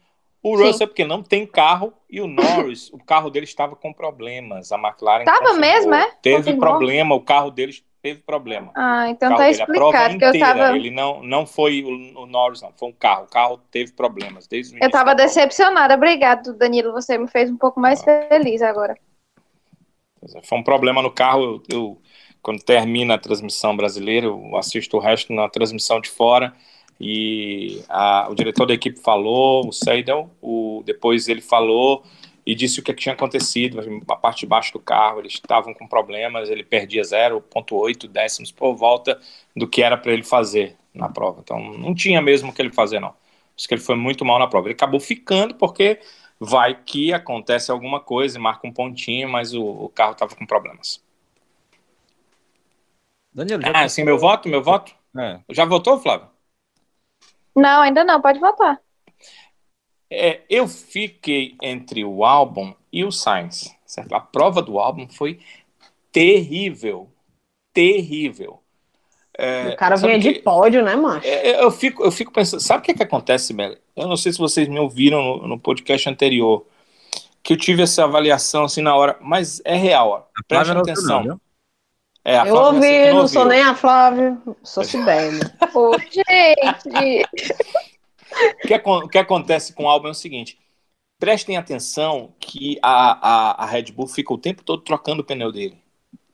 O Sim. Russell, porque não tem carro, e o Norris, o carro dele estava com problemas. A McLaren. Tava mesmo, é? Teve Confirmou. problema, o carro deles teve problema. Ah, então tá explicado. que eu tava... Ele não, não foi o, o, Norris, não, foi um carro. O carro teve problemas desde o Eu tava decepcionada. Obrigado, Danilo. Você me fez um pouco mais ah. feliz agora. Foi um problema no carro. Eu, eu quando termina a transmissão brasileira, eu assisto o resto na transmissão de fora. E a, o diretor da equipe falou, o Seidel, o, depois ele falou e disse o que, é tinha acontecido. A parte de baixo do carro, eles estavam com problemas, ele perdia 0,8 décimos por volta do que era para ele fazer na prova. Então não tinha mesmo o que ele fazer, não. Acho que ele foi muito mal na prova. Ele acabou ficando porque vai que acontece alguma coisa e marca um pontinho, mas o, o carro estava com problemas. Daniel, já ah, sim, meu voto, meu voto? É. Já votou, Flávio? Não, ainda não, pode votar. É, eu fiquei entre o álbum e o Sainz. Certo? A prova do álbum foi terrível. Terrível. É, o cara vinha que, de pódio, né, macho? É, é, eu, fico, eu fico pensando, sabe o que, que acontece, Mel? Eu não sei se vocês me ouviram no, no, podcast anterior, que eu tive essa avaliação assim na hora, mas é real, preste atenção. Não, é, eu ouvi, não, sou nem a Flávia, sou Sibeli. (laughs) Ô, gente! o, que, o que acontece com o álbum é o seguinte: prestem atenção que a, a, a Red Bull fica o tempo todo trocando o pneu dele.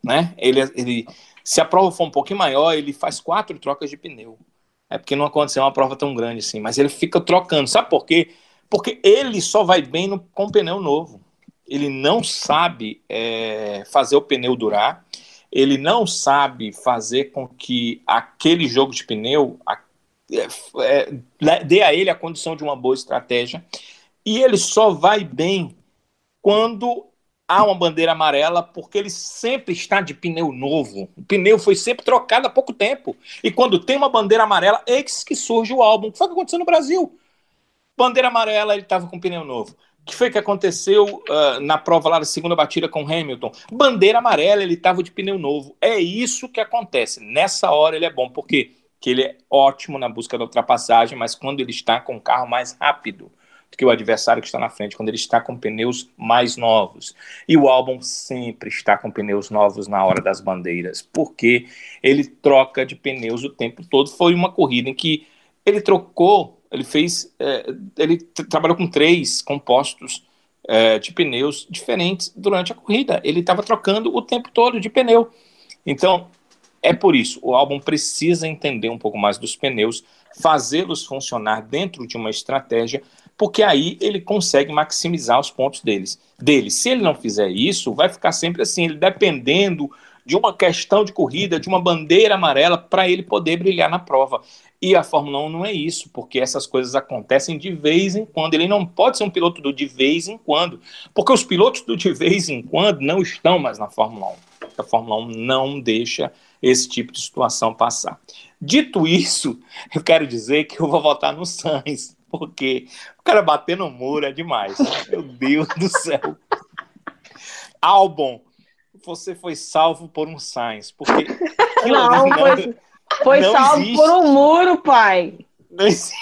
Né? Ele, ele, se a prova for um pouquinho maior, ele faz quatro trocas de pneu. É porque não aconteceu uma prova tão grande assim, mas ele fica trocando. Sabe por quê? Porque ele só vai bem no, com pneu novo. Ele não sabe é, fazer o pneu durar ele não sabe fazer com que aquele jogo de pneu é, é, dê a ele a condição de uma boa estratégia. E ele só vai bem quando há uma bandeira amarela, porque ele sempre está de pneu novo. O pneu foi sempre trocado há pouco tempo. E quando tem uma bandeira amarela, eis que surge o álbum. O que foi que aconteceu no Brasil? Bandeira amarela, ele estava com pneu novo que foi que aconteceu uh, na prova lá da segunda batida com Hamilton? Bandeira amarela, ele estava de pneu novo. É isso que acontece. Nessa hora ele é bom, porque que ele é ótimo na busca da ultrapassagem, mas quando ele está com o carro mais rápido do que o adversário que está na frente, quando ele está com pneus mais novos. E o álbum sempre está com pneus novos na hora das bandeiras, porque ele troca de pneus o tempo todo. Foi uma corrida em que ele trocou ele fez, é, ele trabalhou com três compostos é, de pneus diferentes durante a corrida. Ele estava trocando o tempo todo de pneu. Então, é por isso, o álbum precisa entender um pouco mais dos pneus, fazê-los funcionar dentro de uma estratégia, porque aí ele consegue maximizar os pontos deles. Dele. Se ele não fizer isso, vai ficar sempre assim, ele dependendo de uma questão de corrida, de uma bandeira amarela para ele poder brilhar na prova. E a Fórmula 1 não é isso, porque essas coisas acontecem de vez em quando. Ele não pode ser um piloto do de vez em quando, porque os pilotos do de vez em quando não estão mais na Fórmula 1. A Fórmula 1 não deixa esse tipo de situação passar. Dito isso, (laughs) eu quero dizer que eu vou votar no Sainz, porque o cara bater no muro é demais. Meu Deus do céu. Álbum, você foi salvo por um Sainz, porque (laughs) não, não, foi, foi não salvo existe. por um muro, pai. Não existe.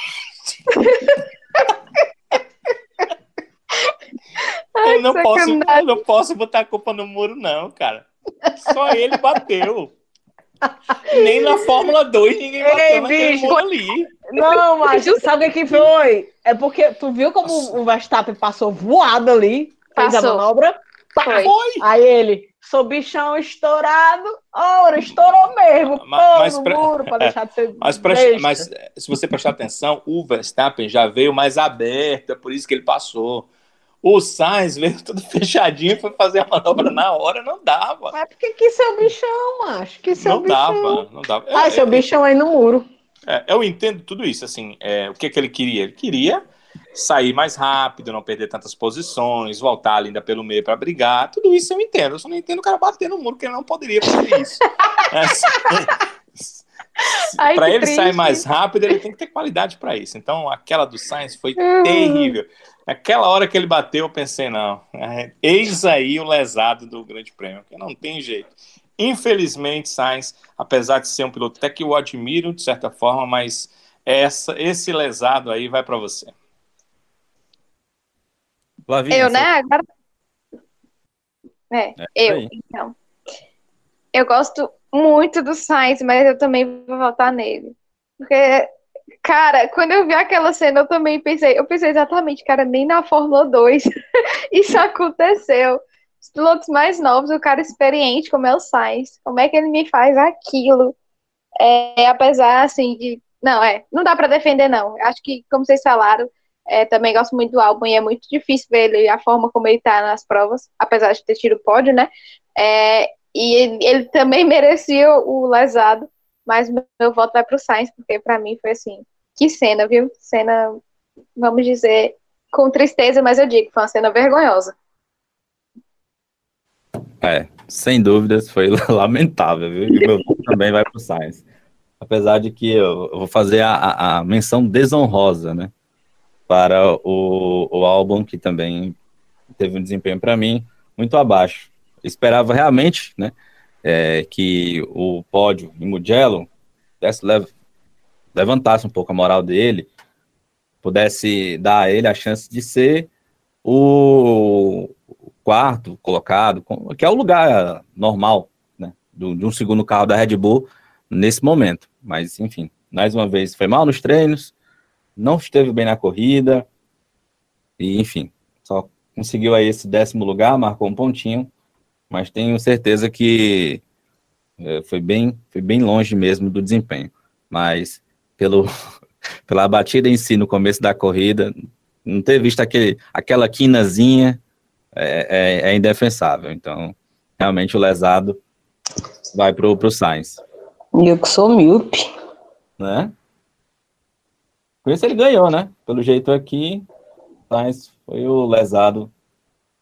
Ai, eu, não posso, eu não posso botar a culpa no muro, não, cara. Só ele bateu. Nem na Fórmula 2 ninguém bateu Ei, bicho, muro ali. Não, mas sabe o que foi? É porque tu viu como Nossa. o Verstappen passou voado ali, fez passou. a manobra? Foi. Aí ele, sou bichão estourado, ora, estourou mesmo, mas, pô, no muro, pra (laughs) deixar de ser mas, mas se você prestar atenção, o Verstappen já veio mais aberto, é por isso que ele passou. O Sainz veio tudo (laughs) fechadinho foi fazer a manobra na hora, não dava. Mas por que seu bichão, macho? Que seu não bichão. dava, não dava. Ah, seu bichão aí no muro. É, eu entendo tudo isso, assim, é, o que que ele queria? Ele queria sair mais rápido, não perder tantas posições, voltar ainda pelo meio para brigar. Tudo isso eu entendo. Eu só não entendo o cara bater no muro, que ele não poderia fazer isso. (laughs) É, para ele triste. sair mais rápido, ele tem que ter qualidade para isso. Então, aquela do Sainz foi uhum. terrível. Naquela hora que ele bateu, eu pensei, não, é, eis aí o lesado do Grande Prêmio, que não tem jeito. Infelizmente, Sainz, apesar de ser um piloto até que eu admiro de certa forma, mas essa, esse lesado aí vai para você. Lavinha, eu, né? Agora... É, é eu, aí. então. Eu gosto muito do Sainz, mas eu também vou votar nele. Porque, cara, quando eu vi aquela cena, eu também pensei, eu pensei exatamente, cara, nem na Fórmula 2 (laughs) isso aconteceu. os pilotos mais novos, o cara experiente como é o Sainz, como é que ele me faz aquilo? É, apesar, assim, de... Não, é, não dá para defender, não. Acho que, como vocês falaram, é, também gosto muito do álbum e é muito difícil ver ele, a forma como ele tá nas provas, apesar de ter tido pódio, né? É, e ele, também (laughs) merecia o lesado, mas meu voto vai pro Sainz, porque para mim foi assim, que cena, viu? Cena, vamos dizer, com tristeza, mas eu digo, foi uma cena vergonhosa. É, sem dúvidas, foi (laughs) lamentável, viu? E meu voto também vai pro Sainz. Apesar de que eu vou fazer a, a, menção desonrosa, né? Para o, o álbum, que também teve um desempenho para mim muito abaixo. Esperava realmente, né? É, que o pódio em Mugello desse, levantasse um pouco a moral dele, pudesse dar a ele a chance de ser o quarto colocado, que é o lugar normal né, do, de um segundo carro da Red Bull nesse momento. Mas, enfim, mais uma vez, foi mal nos treinos, não esteve bem na corrida, e, enfim, só conseguiu aí esse décimo lugar, marcou um pontinho, mas tenho certeza que é, foi, bem, foi bem longe mesmo do desempenho. Mas pelo, (laughs) pela batida em si no começo da corrida, não ter visto aquele, aquela quinazinha é, é, é indefensável. Então, realmente o lesado vai pro, pro Sainz. Eu que sou míope. Né? Por isso ele ganhou, né? Pelo jeito aqui, Sainz foi o lesado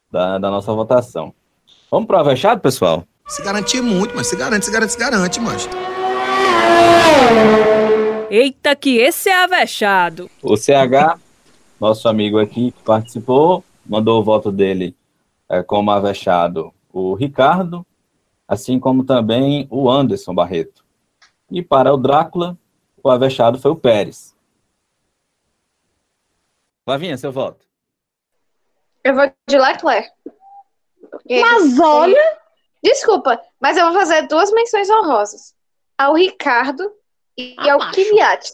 da, da nossa votação. Vamos pro avexado, pessoal? Se garantir muito, mas se garante, se garante, se garante, mas. Eita, que esse é avexado. O CH, nosso amigo aqui que participou, mandou o voto dele é, como avexado o Ricardo, assim como também o Anderson Barreto. E para o Drácula, o avexado foi o Pérez. Lavinha, seu voto. Eu vou de Leclerc. Mas olha. Desculpa, mas eu vou fazer duas menções honrosas. Ao Ricardo e ah, ao macho. Kvyat.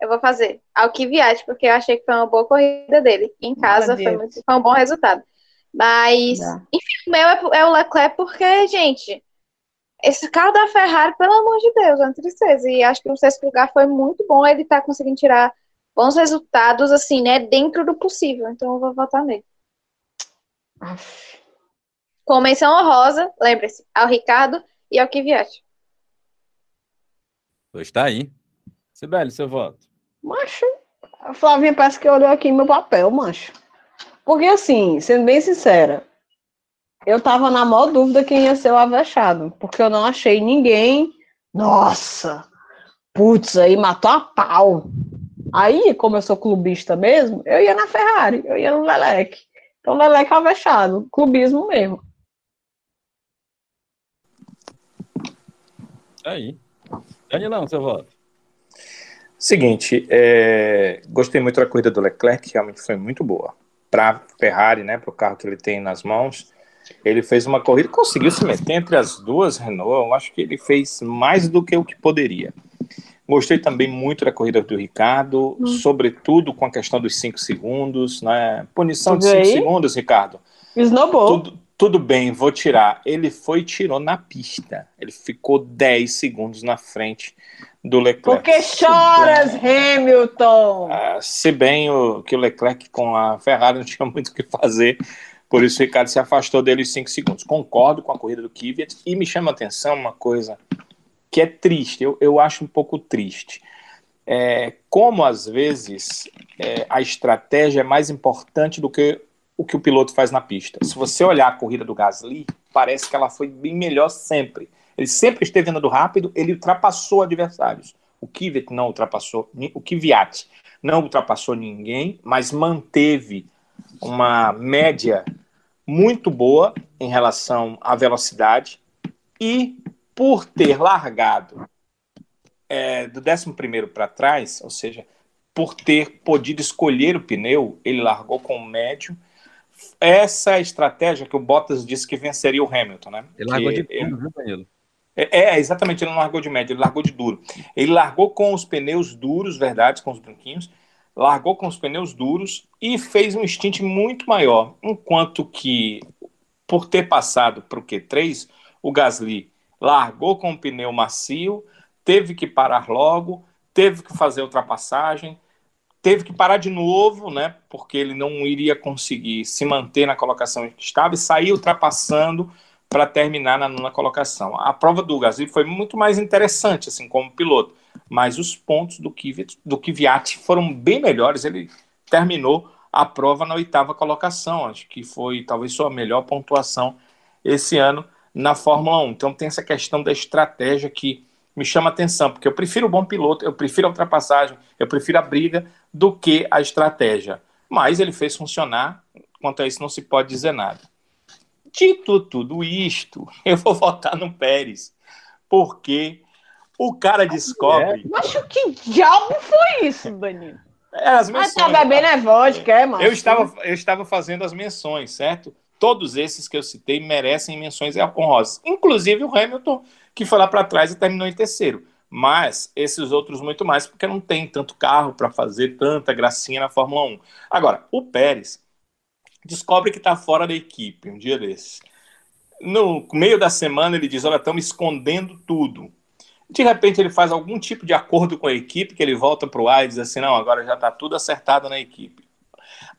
Eu vou fazer ao Kvyat, porque eu achei que foi uma boa corrida dele. Em casa foi, muito, foi, um bom resultado. Mas, enfim, o meu é, é, o Leclerc porque, gente, esse carro da Ferrari, pelo amor de Deus, é uma tristeza. E acho que o sexto lugar foi muito bom. Ele tá conseguindo tirar bons resultados, assim, né, dentro do possível. Então eu vou votar nele. Com menção honrosa, lembre-se, ao Ricardo e ao Kvyat. Pois tá aí. Sibeli, seu voto. Macho, a Flavinha parece que olhou aqui meu papel, macho. Porque assim, sendo bem sincera, eu tava na maior dúvida quem ia ser o avexado, porque eu não achei ninguém. Nossa, putz, aí matou a pau. Aí, como eu sou clubista mesmo, eu ia na Ferrari, eu ia no Leleque. Então, Leleque é avexado, clubismo mesmo. Aí. Danilão, seu voto. Seguinte, é, gostei muito da corrida do Leclerc, que realmente foi muito boa. Para a Ferrari, né, para o carro que ele tem nas mãos, ele fez uma corrida, conseguiu se meter entre as duas Renault. Eu acho que ele fez mais do que o que poderia. Gostei também muito da corrida do Ricardo, hum. sobretudo com a questão dos 5 segundos, né? Punição de 5 segundos, Ricardo. Snowball. Tudo, tudo bem, vou tirar. Ele foi e tirou na pista. Ele ficou 10 segundos na frente do Leclerc. Porque choras, bem, Hamilton! Uh, se bem o, que o Leclerc com a Ferrari não (laughs) tinha muito o que fazer, por isso o Ricardo se afastou dele em 5 segundos. Concordo com a corrida do Kvyat e me chama a atenção uma coisa que é triste, eu, eu acho um pouco triste. É, como às vezes é, a estratégia é mais importante do que o que o piloto faz na pista. Se você olhar a corrida do Gasly, parece que ela foi bem melhor sempre. Ele sempre esteve andando rápido, ele ultrapassou adversários. O Kvyat não ultrapassou, o Kvyat não ultrapassou ninguém, mas manteve uma média muito boa em relação à velocidade e por ter largado é, do 11 para trás, ou seja, por ter podido escolher o pneu, ele largou com o médio essa é estratégia que o Bottas disse que venceria o Hamilton, né? Ele largou de duro, viu, Danilo? É, é, exatamente, ele não largou de médio, ele largou de duro. Ele largou com os pneus duros, verdade, com os branquinhos, largou com os pneus duros e fez um stint muito maior, enquanto que por ter passado para o Q3, o Gasly largou com o pneu macio, teve que parar logo, teve que fazer ultrapassagem, teve que parar de novo, né, porque ele não iria conseguir se manter na colocação em que estava e sair ultrapassando para terminar na nona colocação. A prova do Gasly foi muito mais interessante, assim, como piloto, mas os pontos do Kvyat, do Kvyat foram bem melhores. Ele terminou a prova na oitava colocação, acho que foi talvez sua melhor pontuação esse ano na Fórmula 1. Então tem essa questão da estratégia que me chama atenção, porque eu prefiro o bom piloto, eu prefiro a ultrapassagem, eu prefiro a briga do que a estratégia. Mas ele fez funcionar, quanto a isso não se pode dizer nada. Dito tudo isto, (laughs) eu vou votar no Pérez, porque o cara descobre. É. Mas que diabo foi isso, Danilo? É, as menções. Mas tá bebendo é vodka, é, mano? Eu estava, eu estava fazendo as menções, certo? Todos esses que eu citei merecem menções honrosas. Inclusive o Hamilton, que foi lá para trás e terminou em terceiro. Mas esses outros muito mais, porque não tem tanto carro para fazer tanta gracinha na Fórmula 1. Agora, o Pérez descobre que está fora da equipe um dia desses. No meio da semana ele diz: Olha, estamos escondendo tudo. De repente ele faz algum tipo de acordo com a equipe, que ele volta para o ar e diz assim: Não, agora já está tudo acertado na equipe.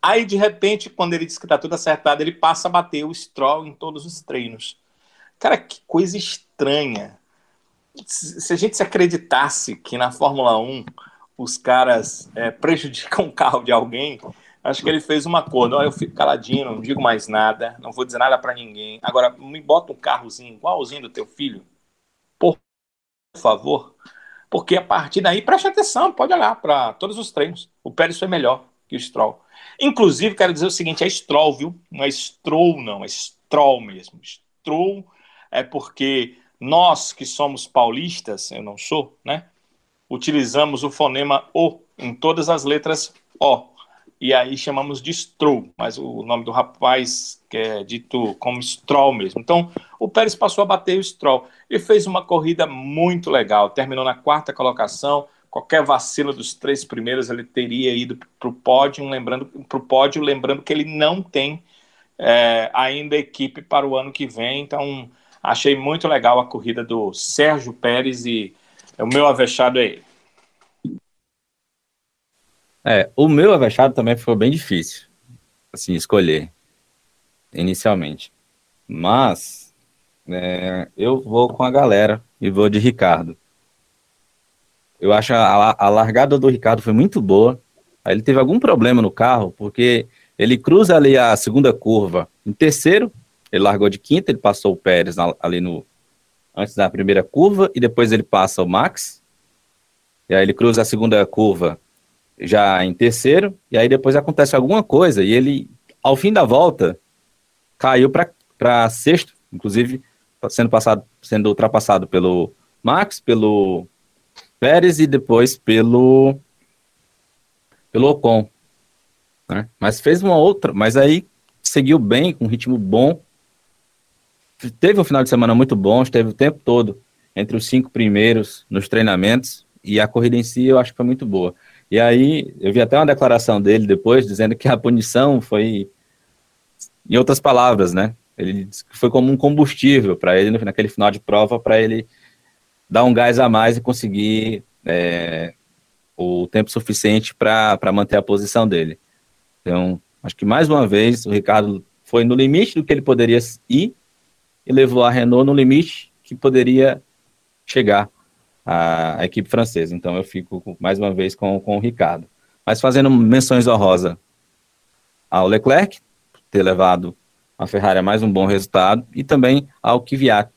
Aí, de repente, quando ele diz que está tudo acertado, ele passa a bater o Stroll em todos os treinos. Cara, que coisa estranha. Se a gente se acreditasse que na Fórmula 1 os caras é, prejudicam o carro de alguém, acho que ele fez um acordo. eu fico caladinho, não digo mais nada, não vou dizer nada para ninguém. Agora, me bota um carrozinho igualzinho do teu filho, por favor. Porque a partir daí, preste atenção, pode olhar para todos os treinos. O Pérez foi melhor que o Stroll. Inclusive, quero dizer o seguinte: é Stroll, viu? Não é Stroll, não, é Stroll mesmo. Stroll é porque nós que somos paulistas, eu não sou, né? Utilizamos o fonema O em todas as letras O. E aí chamamos de Stroll, mas o nome do rapaz que é dito como Stroll mesmo. Então, o Pérez passou a bater o Stroll e fez uma corrida muito legal. Terminou na quarta colocação, qualquer vacilo dos três primeiros ele teria ido para o pódio, lembrando para pódio, lembrando que ele não tem é, ainda equipe para o ano que vem. Então achei muito legal a corrida do Sérgio Pérez e o meu avexado é ele. É, o meu avexado também foi bem difícil, assim, escolher inicialmente. Mas é, eu vou com a galera e vou de Ricardo. Eu acho a, a largada do Ricardo foi muito boa. Aí ele teve algum problema no carro, porque ele cruza ali a segunda curva em terceiro, ele largou de quinta, ele passou o Pérez ali no antes da primeira curva e depois ele passa o Max. E aí ele cruza a segunda curva já em terceiro e aí depois acontece alguma coisa e ele ao fim da volta caiu para sexto, inclusive sendo passado sendo ultrapassado pelo Max, pelo Pérez e depois pelo pelo Ocon. Né? Mas fez uma outra, mas aí seguiu bem, com um ritmo bom. Teve um final de semana muito bom, esteve o tempo todo entre os cinco primeiros nos treinamentos e a corrida em si eu acho que foi muito boa. E aí eu vi até uma declaração dele depois dizendo que a punição foi, em outras palavras, né? Ele disse que foi como um combustível para ele naquele final de prova para ele dar um gás a mais e conseguir é, o tempo suficiente para manter a posição dele. Então, acho que mais uma vez o Ricardo foi no limite do que ele poderia ir e levou a Renault no limite que poderia chegar a, equipe francesa. Então, eu fico mais uma vez com, com o Ricardo. Mas fazendo menções honrosas ao Leclerc, ter levado a Ferrari a mais um bom resultado, e também ao Kvyat,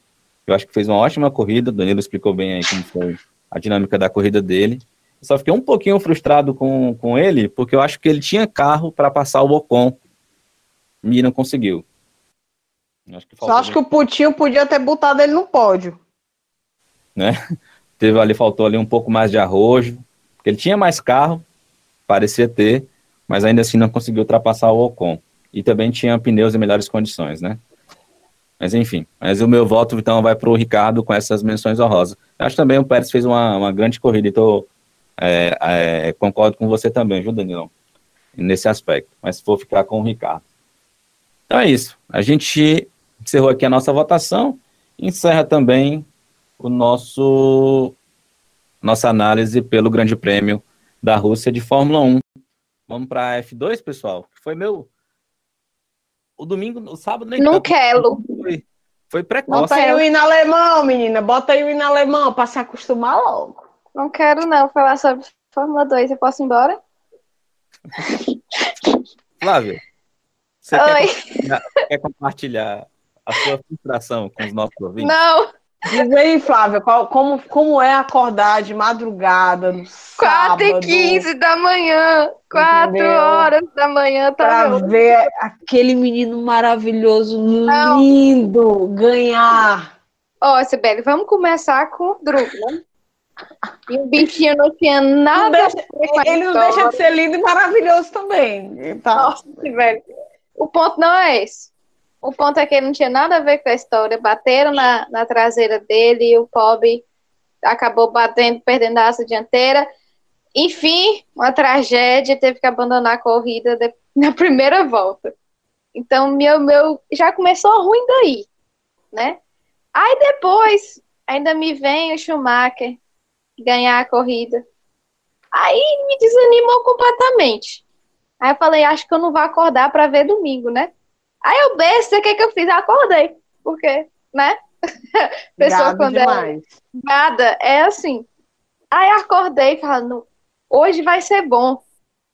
eu acho que fez uma ótima corrida. O Danilo explicou bem aí como foi a dinâmica da corrida dele. Eu só fiquei um pouquinho frustrado com, com ele, porque eu acho que ele tinha carro para passar o Ocon e não conseguiu. Acho que só acho que o Putinho podia ter botado ele no pódio. Né? (laughs) Teve ali, faltou ali um pouco mais de arrojo. Ele tinha mais carro, parecia ter, mas ainda assim não conseguiu ultrapassar o Ocon. E também tinha pneus em melhores condições, né? Mas enfim, mas o meu voto então vai para o Ricardo com essas menções honrosas. Eu acho também o Pérez fez uma, uma grande corrida, então é, é, concordo com você também, viu, Danilão? Nesse aspecto, mas vou ficar com o Ricardo. Então é isso. A gente encerrou aqui a nossa votação, encerra também o nosso nossa análise pelo Grande Prêmio da Rússia de Fórmula 1. Vamos para a F2, pessoal. Foi meu o domingo, o sábado nem Não quero. Foi, foi precoce. Bota aí o hino alemão, menina. Bota aí o hino alemão para se acostumar logo. Não quero não falar sobre Fórmula 2. Eu posso ir embora? Flávio, você quer compartilhar, quer compartilhar a sua frustração com os nossos ouvintes? Não. Diz aí, Flávia, qual, como, como é acordar de madrugada no 4 e 15 da manhã, 4 entendeu? horas da manhã. Tá pra meu... ver aquele menino maravilhoso, Não. lindo, ganhar. Ó, oh, Sibeli, vamos começar com o Drugo, né? E o bichinho não tinha nada não deixa, Ele não deixa de ser lindo e maravilhoso também. Tá? Nossa, velho. O ponto não é esse. O ponto é que ele não tinha nada a ver com a história. Bateram na, na traseira dele e o pobre acabou batendo, perdendo a asa dianteira. Enfim, uma tragédia, teve que abandonar a corrida de, (laughs) na primeira volta. Então, meu, meu já começou ruim daí, né? Aí depois, ainda me vem o Schumacher ganhar a corrida. Aí me desanimou completamente. Aí eu falei, acho que eu não vou acordar para ver domingo, né? Aí eu besta, o que, que eu fiz? acordei. Porque, né? (laughs) Pessoa Gado quando é demais. é nada, é assim. Aí acordei falando, hoje vai ser bom,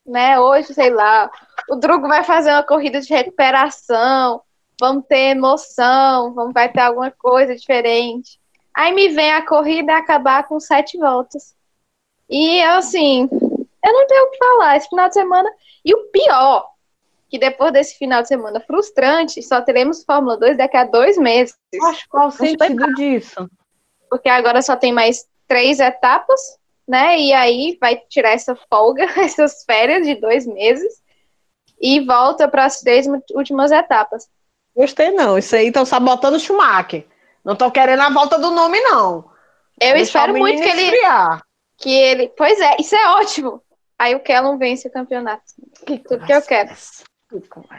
né? Hoje, sei lá, o Drugo vai fazer uma corrida de recuperação, vamos ter emoção, vamos, vai ter alguma coisa diferente. Aí me vem a corrida acabar com sete voltas. E assim, eu não tenho o que falar. Esse final de semana. E o pior, que depois desse final de semana frustrante, só teremos Fórmula 2 daqui a dois meses. Acho qual o sentido disso? Porque agora só tem mais três etapas, né? E aí vai tirar essa folga, (laughs) essas férias de dois meses, e volta para as três últimas etapas. Gostei não, isso aí estão sabotando o Schumacher. Não estão querendo a volta do nome, não. Eu espero muito que ele, que ele. Pois é, isso é ótimo. Aí o Kellum vence o campeonato. Que Tudo que eu quero.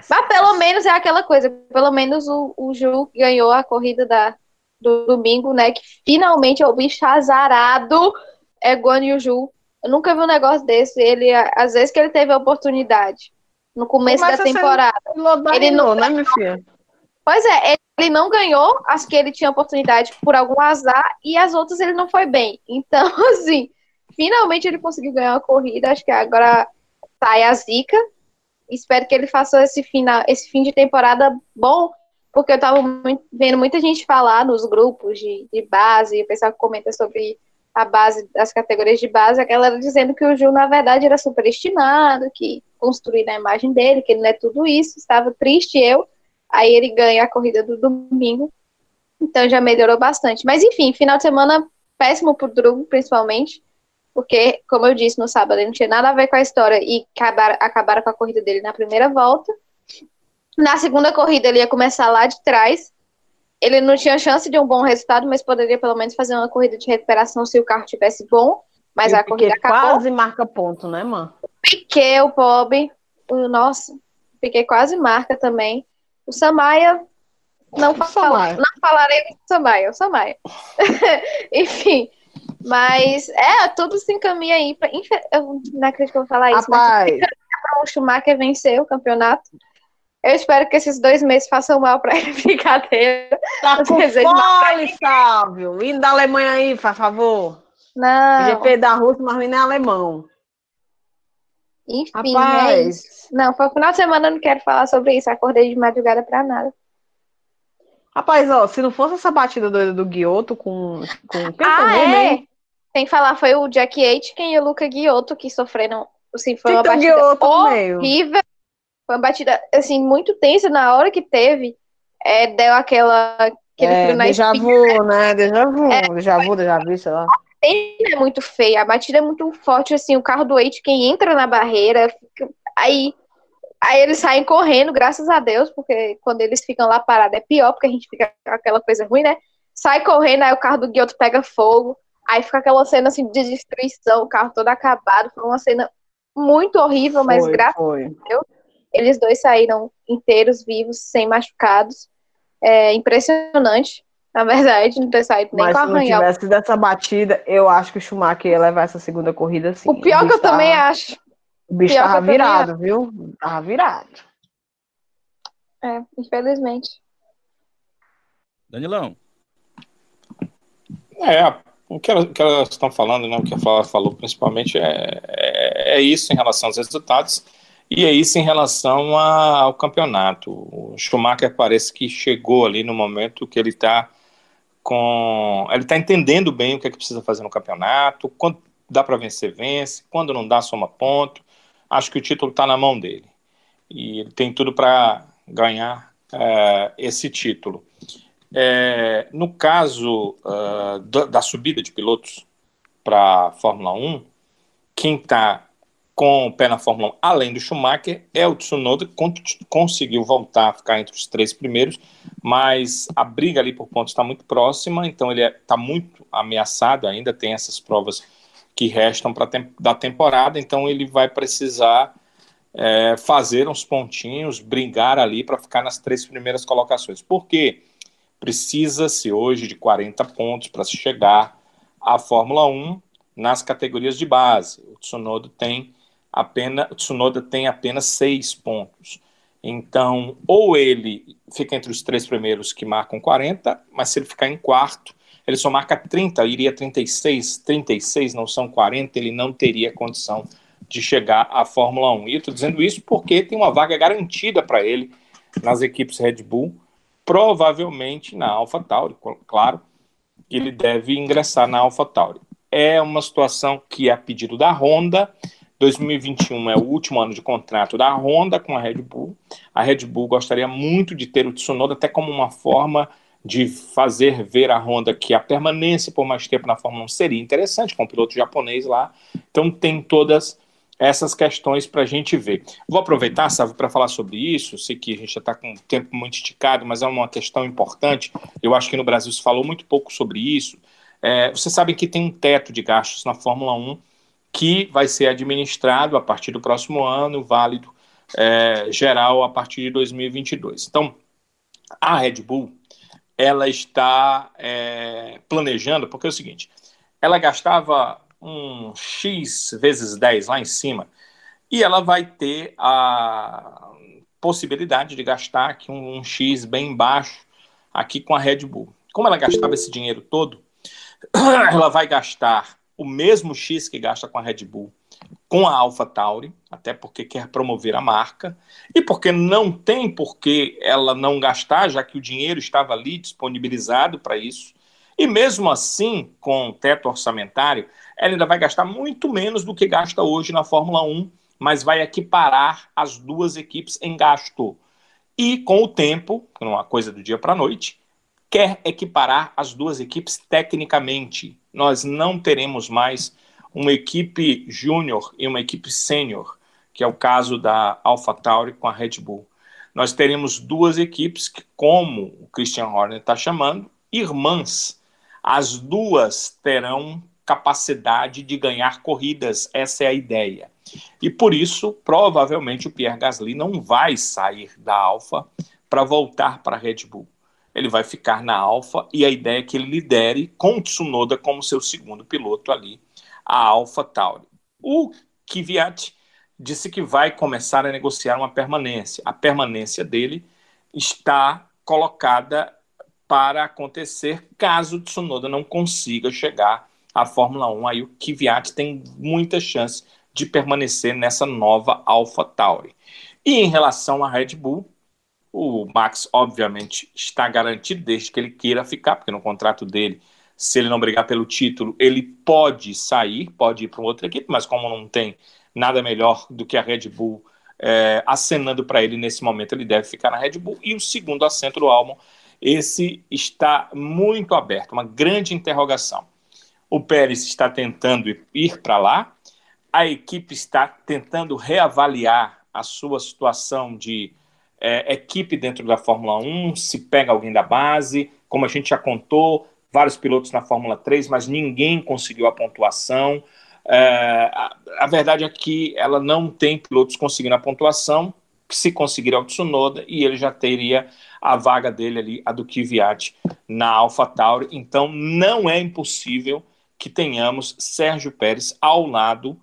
Mas pelo menos é aquela coisa, pelo menos o, o Ju ganhou a corrida da, do domingo, né? Que finalmente é o bicho azarado é Guan Yu Ju. Eu nunca vi um negócio desse. Ele, às vezes que ele teve a oportunidade no começo Começa da temporada. Ele não, né, minha filha? Pois é, ele não ganhou, acho que ele tinha oportunidade por algum azar, e as outras ele não foi bem. Então, (laughs) assim, finalmente ele conseguiu ganhar a corrida, acho que agora sai a zica, espero que ele faça esse, final, esse fim de temporada bom, porque eu tava muito, vendo muita gente falar nos grupos de, de base, o pessoal que comenta sobre a base, as categorias de base, a galera dizendo que o Ju, na verdade, era superestimado, que construíram a imagem dele, que ele não é tudo isso, estava triste eu, aí ele ganha a corrida do domingo, então já melhorou bastante. Mas enfim, final de semana péssimo pro Drugo, principalmente, porque, como eu disse no sábado, ele não tinha nada a ver com a história e acabaram, acabaram com a corrida dele na primeira volta. Na segunda corrida, ele ia começar lá de trás. Ele não tinha chance de um bom resultado, mas poderia pelo menos fazer uma corrida de recuperação se o carro tivesse bom. Mas a corrida acabou. quase marca ponto, né, mano? Piquet, o Bob. O, nossa, Piquet quase marca também. O Samaia. Não, fala, não falarei do Samaia, o Samaia. (laughs) Enfim, mas é, tudo se encaminha aí. Pra, eu não acredito que eu vou falar isso, Rapaz. (laughs) mas o Schumacher vencer o campeonato. Eu espero que esses dois meses façam mal para ele, (laughs) brincadeira. Tá com fome, Sávio. Indo da Alemanha aí, por favor. Não. GP da Rússia, mas não é alemão. Enfim, é Rapaz. É não, foi final de semana, eu não quero falar sobre isso. Acordei de madrugada para nada. Rapaz, ó, se não fosse essa batida doida do Guioto com. com quem ah, é? Mesmo? Tem que falar, foi o Jack Aitken e o Luca Guioto que sofreram. Assim, foi uma batida horrível. Foi uma batida, assim, muito tensa na hora que teve. É, deu aquela. Aquele é, déjà vu, né? Déjà vu, é, déjà vu, déjà vu, sei lá. É muito feia, a batida é muito forte, assim, o carro do Aitken entra na barreira, fica, aí Aí eles saem correndo, graças a Deus, porque quando eles ficam lá parados é pior, porque a gente fica com aquela coisa ruim, né? Sai correndo, aí o carro do Guioto pega fogo, aí fica aquela cena assim de destruição, o carro todo acabado. Foi uma cena muito horrível, foi, mas graças foi. a Deus, eles dois saíram inteiros, vivos, sem machucados. é impressionante, na verdade, não ter saído nem Mas com se não tivesse dessa batida, eu acho que o Schumacher ia levar essa segunda corrida sim. O pior que eu também acho. O bicho tava virado, viu? Tava virado. É, infelizmente. Danilão. É, o que elas, o que elas estão falando, né, o que a Flávia falou principalmente é, é, é isso em relação aos resultados e é isso em relação a, ao campeonato. O Schumacher parece que chegou ali no momento que ele está com. Ele está entendendo bem o que é que precisa fazer no campeonato, quando dá para vencer, vence, quando não dá, soma ponto. Acho que o título está na mão dele. E ele tem tudo para ganhar é, esse título. É, no caso uh, da, da, subida de pilotos para a Fórmula 1, quem está com o pé na Fórmula 1, além do Schumacher, é o Tsunoda, que conseguiu voltar a ficar entre os três primeiros, mas a briga ali por pontos está muito próxima, então ele está é, muito ameaçado ainda, tem essas provas que restam para tem, da temporada, então ele vai precisar é, fazer uns pontinhos, brigar ali para ficar nas três primeiras colocações. Por quê? Precisa-se hoje de 40 pontos para se chegar à Fórmula 1 nas categorias de base. O Tsunoda tem apenas, o Tsunoda tem apenas seis pontos. Então, ou ele fica entre os três primeiros que marcam 40, mas se ele ficar em quarto, ele só marca 30, iria 36, 36 não são 40, ele não teria condição de chegar à Fórmula 1. E eu estou dizendo isso porque tem uma vaga garantida para ele nas equipes Red Bull, provavelmente na AlphaTauri, claro, ele deve ingressar na AlphaTauri. É uma situação que é a pedido da Honda, 2021 é o último ano de contrato da Honda com a Red Bull. A Red Bull gostaria muito de ter o Tsunoda até como uma forma de fazer ver a Honda que a permanência por mais tempo na Fórmula 1 seria interessante, com o piloto japonês lá. Então tem todas essas questões para a gente ver. Vou aproveitar, sabe, para falar sobre isso. Sei que a gente já está com o tempo muito esticado, mas é uma questão importante. Eu acho que no Brasil se falou muito pouco sobre isso. É, vocês sabem que tem um teto de gastos na Fórmula 1 que vai ser administrado a partir do próximo ano, válido é, geral a partir de 2022. Então, a Red Bull ela está é, planejando, porque é o seguinte, ela gastava um X vezes 10 lá em cima, e ela vai ter a possibilidade de gastar aqui um, um X bem baixo aqui com a Red Bull. Como ela gastava esse dinheiro todo, (clears throat) ela vai gastar o mesmo X que gasta com a Red Bull, com a Alpha Tauri, até porque quer promover a marca, e porque não tem por que ela não gastar, já que o dinheiro estava ali disponibilizado para isso. E mesmo assim, com o teto orçamentário, ela ainda vai gastar muito menos do que gasta hoje na Fórmula 1, mas vai equiparar as duas equipes em gasto. E com o tempo, não é uma coisa do dia para a noite, quer equiparar as duas equipes tecnicamente. Nós não teremos mais uma equipe júnior e uma equipe sênior, que é o caso da AlphaTauri com a Red Bull. Nós teremos duas equipes que, como o Christian Horner está chamando, irmãs. As duas terão capacidade de ganhar corridas, essa é a ideia. E por isso, provavelmente, o Pierre Gasly não vai sair da Alfa para voltar para a Red Bull ele vai ficar na Alfa e a ideia é que ele lidere com Tsunoda como seu segundo piloto ali, a Alfa Tauri. O Kvyat disse que vai começar a negociar uma permanência. A permanência dele está colocada para acontecer caso Tsunoda não consiga chegar à Fórmula 1. Aí o Kvyat tem muita chance de permanecer nessa nova Alfa Tauri. E em relação à Red Bull, o Max, obviamente, está garantido desde que ele queira ficar, porque no contrato dele, se ele não brigar pelo título, ele pode sair, pode ir para outra equipe, mas como não tem nada melhor do que a Red Bull é, acenando para ele nesse momento, ele deve ficar na Red Bull. E o segundo assento do Albon, esse está muito aberto, uma grande interrogação. O Pérez está tentando ir para lá, a equipe está tentando reavaliar a sua situação de é, equipe dentro da Fórmula 1, se pega alguém da base, como a gente já contou, vários pilotos na Fórmula 3, mas ninguém conseguiu a pontuação. É, a, a, verdade é que ela não tem pilotos conseguindo a pontuação se conseguir o Tsunoda, e ele já teria a vaga dele ali, a do Kvyat, na AlphaTauri. Então, não é impossível que tenhamos Sérgio Pérez ao lado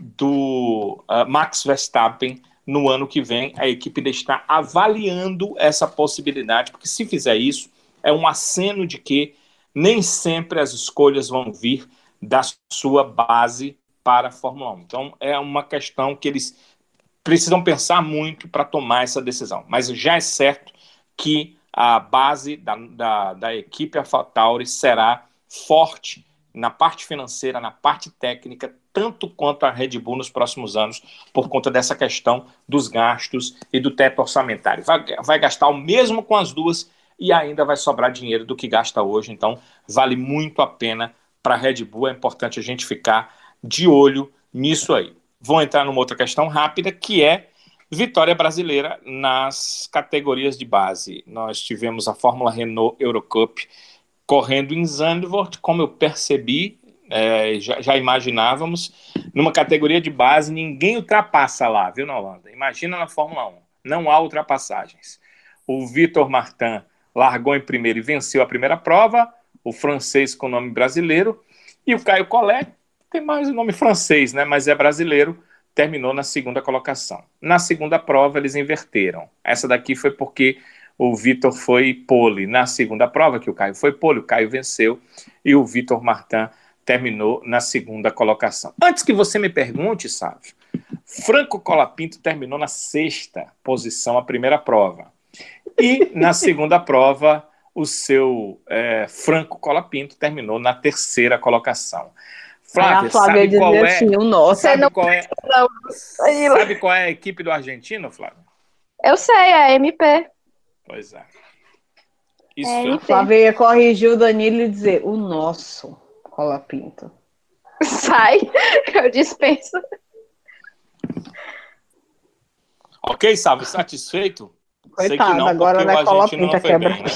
do uh, Max Verstappen no ano que vem. A equipe está avaliando essa possibilidade, porque se fizer isso, é um aceno de que nem sempre as escolhas vão vir da sua base para a Fórmula 1. Então, é uma questão que eles precisam pensar muito para tomar essa decisão. Mas já é certo que a base da, da, da equipe AlphaTauri será forte na parte financeira, na parte técnica, tanto quanto a Red Bull nos próximos anos, por conta dessa questão dos gastos e do teto orçamentário. Vai, vai gastar o mesmo com as duas e ainda vai sobrar dinheiro do que gasta hoje, então vale muito a pena para a Red Bull. É importante a gente ficar de olho nisso aí. Vou entrar numa outra questão rápida, que é vitória brasileira nas categorias de base. Nós tivemos a Fórmula Renault Eurocup correndo em Zandvoort, como eu percebi, é, já, já, imaginávamos, numa categoria de base, ninguém ultrapassa lá, viu, na Holanda? Imagina na Fórmula 1, não há ultrapassagens. O Vitor Martin largou em primeiro e venceu a primeira prova, o francês com nome brasileiro, e o Caio Collet, tem mais o nome francês, né, mas é brasileiro, terminou na segunda colocação. Na segunda prova, eles inverteram. Essa daqui foi porque o Vitor foi pole. Na segunda prova, que o Caio foi pole, o Caio venceu e o Vitor Martin terminou na segunda colocação. Antes que você me pergunte, sabe, Franco Colapinto terminou na sexta posição, a primeira prova. E na segunda prova, o seu é, Franco Colapinto terminou na terceira colocação. Flávia, Flávia sabe qual é? Assim, o nosso. Sabe, não qual é, sabe qual é a equipe do argentino, Flávia? Eu sei, é a MP. Pois é. Isso. É, Flávia ia corrigir o Danilo e dizer o nosso Cola Pinto. (laughs) Sai, eu dispenso. Ok, sabe, satisfeito? Coitado, não, agora não é Cola Pinta quebra. Bem, né?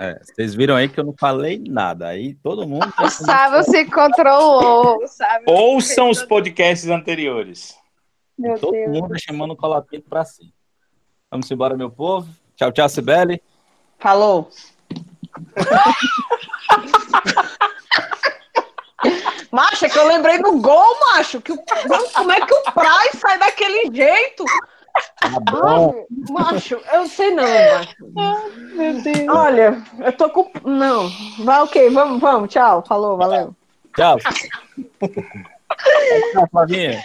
É, vocês viram aí que eu não falei nada. Aí todo mundo. (laughs) O Sábio se controlou. Sábio Ouçam os podcasts anteriores. Meu todo Deus. mundo chamando o Colapinto para si. Vamos embora, meu povo. Tchau, tchau, Sibeli. Falou. (laughs) macho, é que eu lembrei do gol, macho. Que o, como é que o Price sai daquele jeito? Tá bom. macho, eu sei não, macho. meu Deus. Olha, eu tô com. Não. Vai, ok, vamos, vamos. Tchau. Falou, valeu. Tchau. (laughs) Tchau, Flavinha.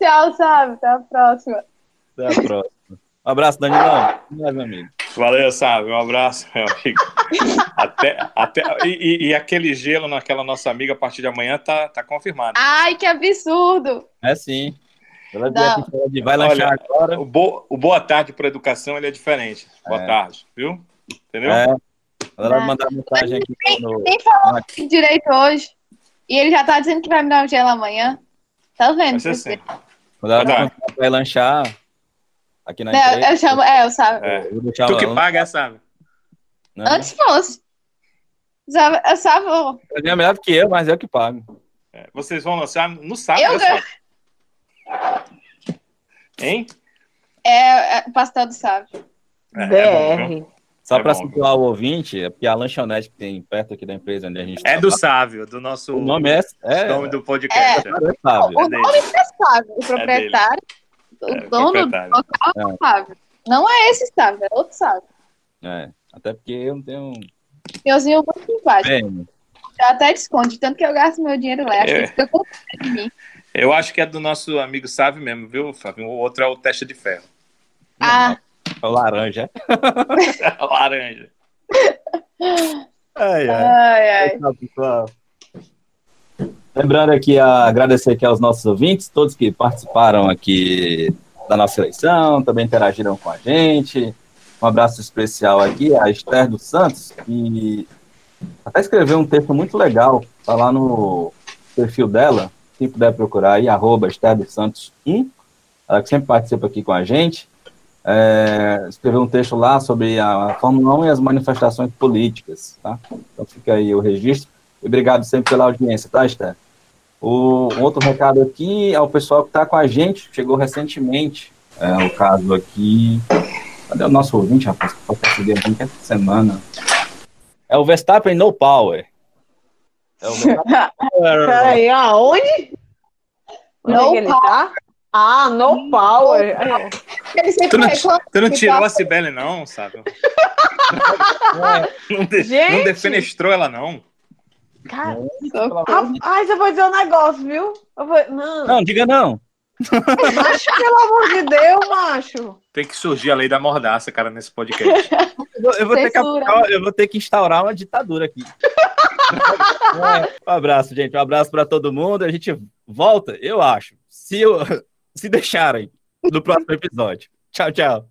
Tchau, sabe. Até a próxima. Até a próxima. Um abraço, Danilão. meu amigo. Valeu, sabe? Um abraço, meu amigo. (laughs) até, até, e, e, aquele gelo naquela nossa amiga a partir de amanhã tá, tá confirmado. Ai, que absurdo! É sim. Ela de vai lanchar Olha, agora. O, bo, o boa tarde para educação ele é diferente. Boa é. tarde, viu? Entendeu? É. Ela vai mandar mensagem aqui. Nem, no... nem falou direito hoje. E ele já tá dizendo que vai me dar um gelo amanhã. Tá vendo? Vai ser Quando ela vai lanchar, aqui na não, empresa. Eu chamo, é, eu sabe. É. Tu que paga, sabe? Não. Antes fosse. Eu sabe. Ele é melhor do que eu, mas eu que pago. É, vocês vão lançar no sábado. Eu ganho. Hein? É, é o pastel do sábio. É, BR. É Só é para situar o ouvinte, é porque a lanchonete que tem perto aqui da empresa onde a gente É do Sávio, do nosso. O nome é. é o nome do podcast. É, é Sávio. O nome é Sávio. O proprietário. o dono do local é o Sávio. Não é esse Sávio, é outro Sávio. É, até porque eu não tenho. Euzinho muito simpático. Já até desconto, tanto que eu gasto meu dinheiro lá. Acho é. que fica com mim. Eu acho que é do nosso amigo Sávio mesmo, viu, Fábio? O outro é o teste de ferro. Ah. É o laranja. (laughs) é o laranja. Ai, ai. ai, ai. Lembrando aqui, a, agradecer aqui aos nossos ouvintes, todos que participaram aqui da nossa eleição, também interagiram com a gente. Um abraço especial aqui a Esther dos Santos, que até escreveu um texto muito legal, tá lá no perfil dela, quem puder procurar aí, arroba Santos 1, ela que sempre participa aqui com a gente, é, escreveu um texto lá sobre a Fórmula 1 e as manifestações políticas, tá? Então fica aí o registro. E obrigado sempre pela audiência, tá, Esther? O, um outro recado aqui ao pessoal que está com a gente, chegou recentemente É o caso aqui. Cadê o nosso ouvinte, rapaz? Que perceber aqui essa semana. É o Verstappen no power. É o. (laughs) Peraí, aonde? Onde no é ele tá? Ah, no power. Ele sempre tu não, tu não tirou a Cibele, não, sabe? (laughs) não, de, Gente. não defenestrou ela, não. Cara, rapaz, eu vou dizer um negócio, viu? Vou... Não. não, diga não. Macho, pelo amor de Deus, macho. Tem que surgir a lei da mordaça, cara, nesse podcast. eu, vou, que, eu vou ter que instaurar uma ditadura aqui. (laughs) um abraço, gente. Um abraço para todo mundo. A gente volta, eu acho. Se, eu, (laughs) se deixarem, no próximo episódio. Tchau, tchau.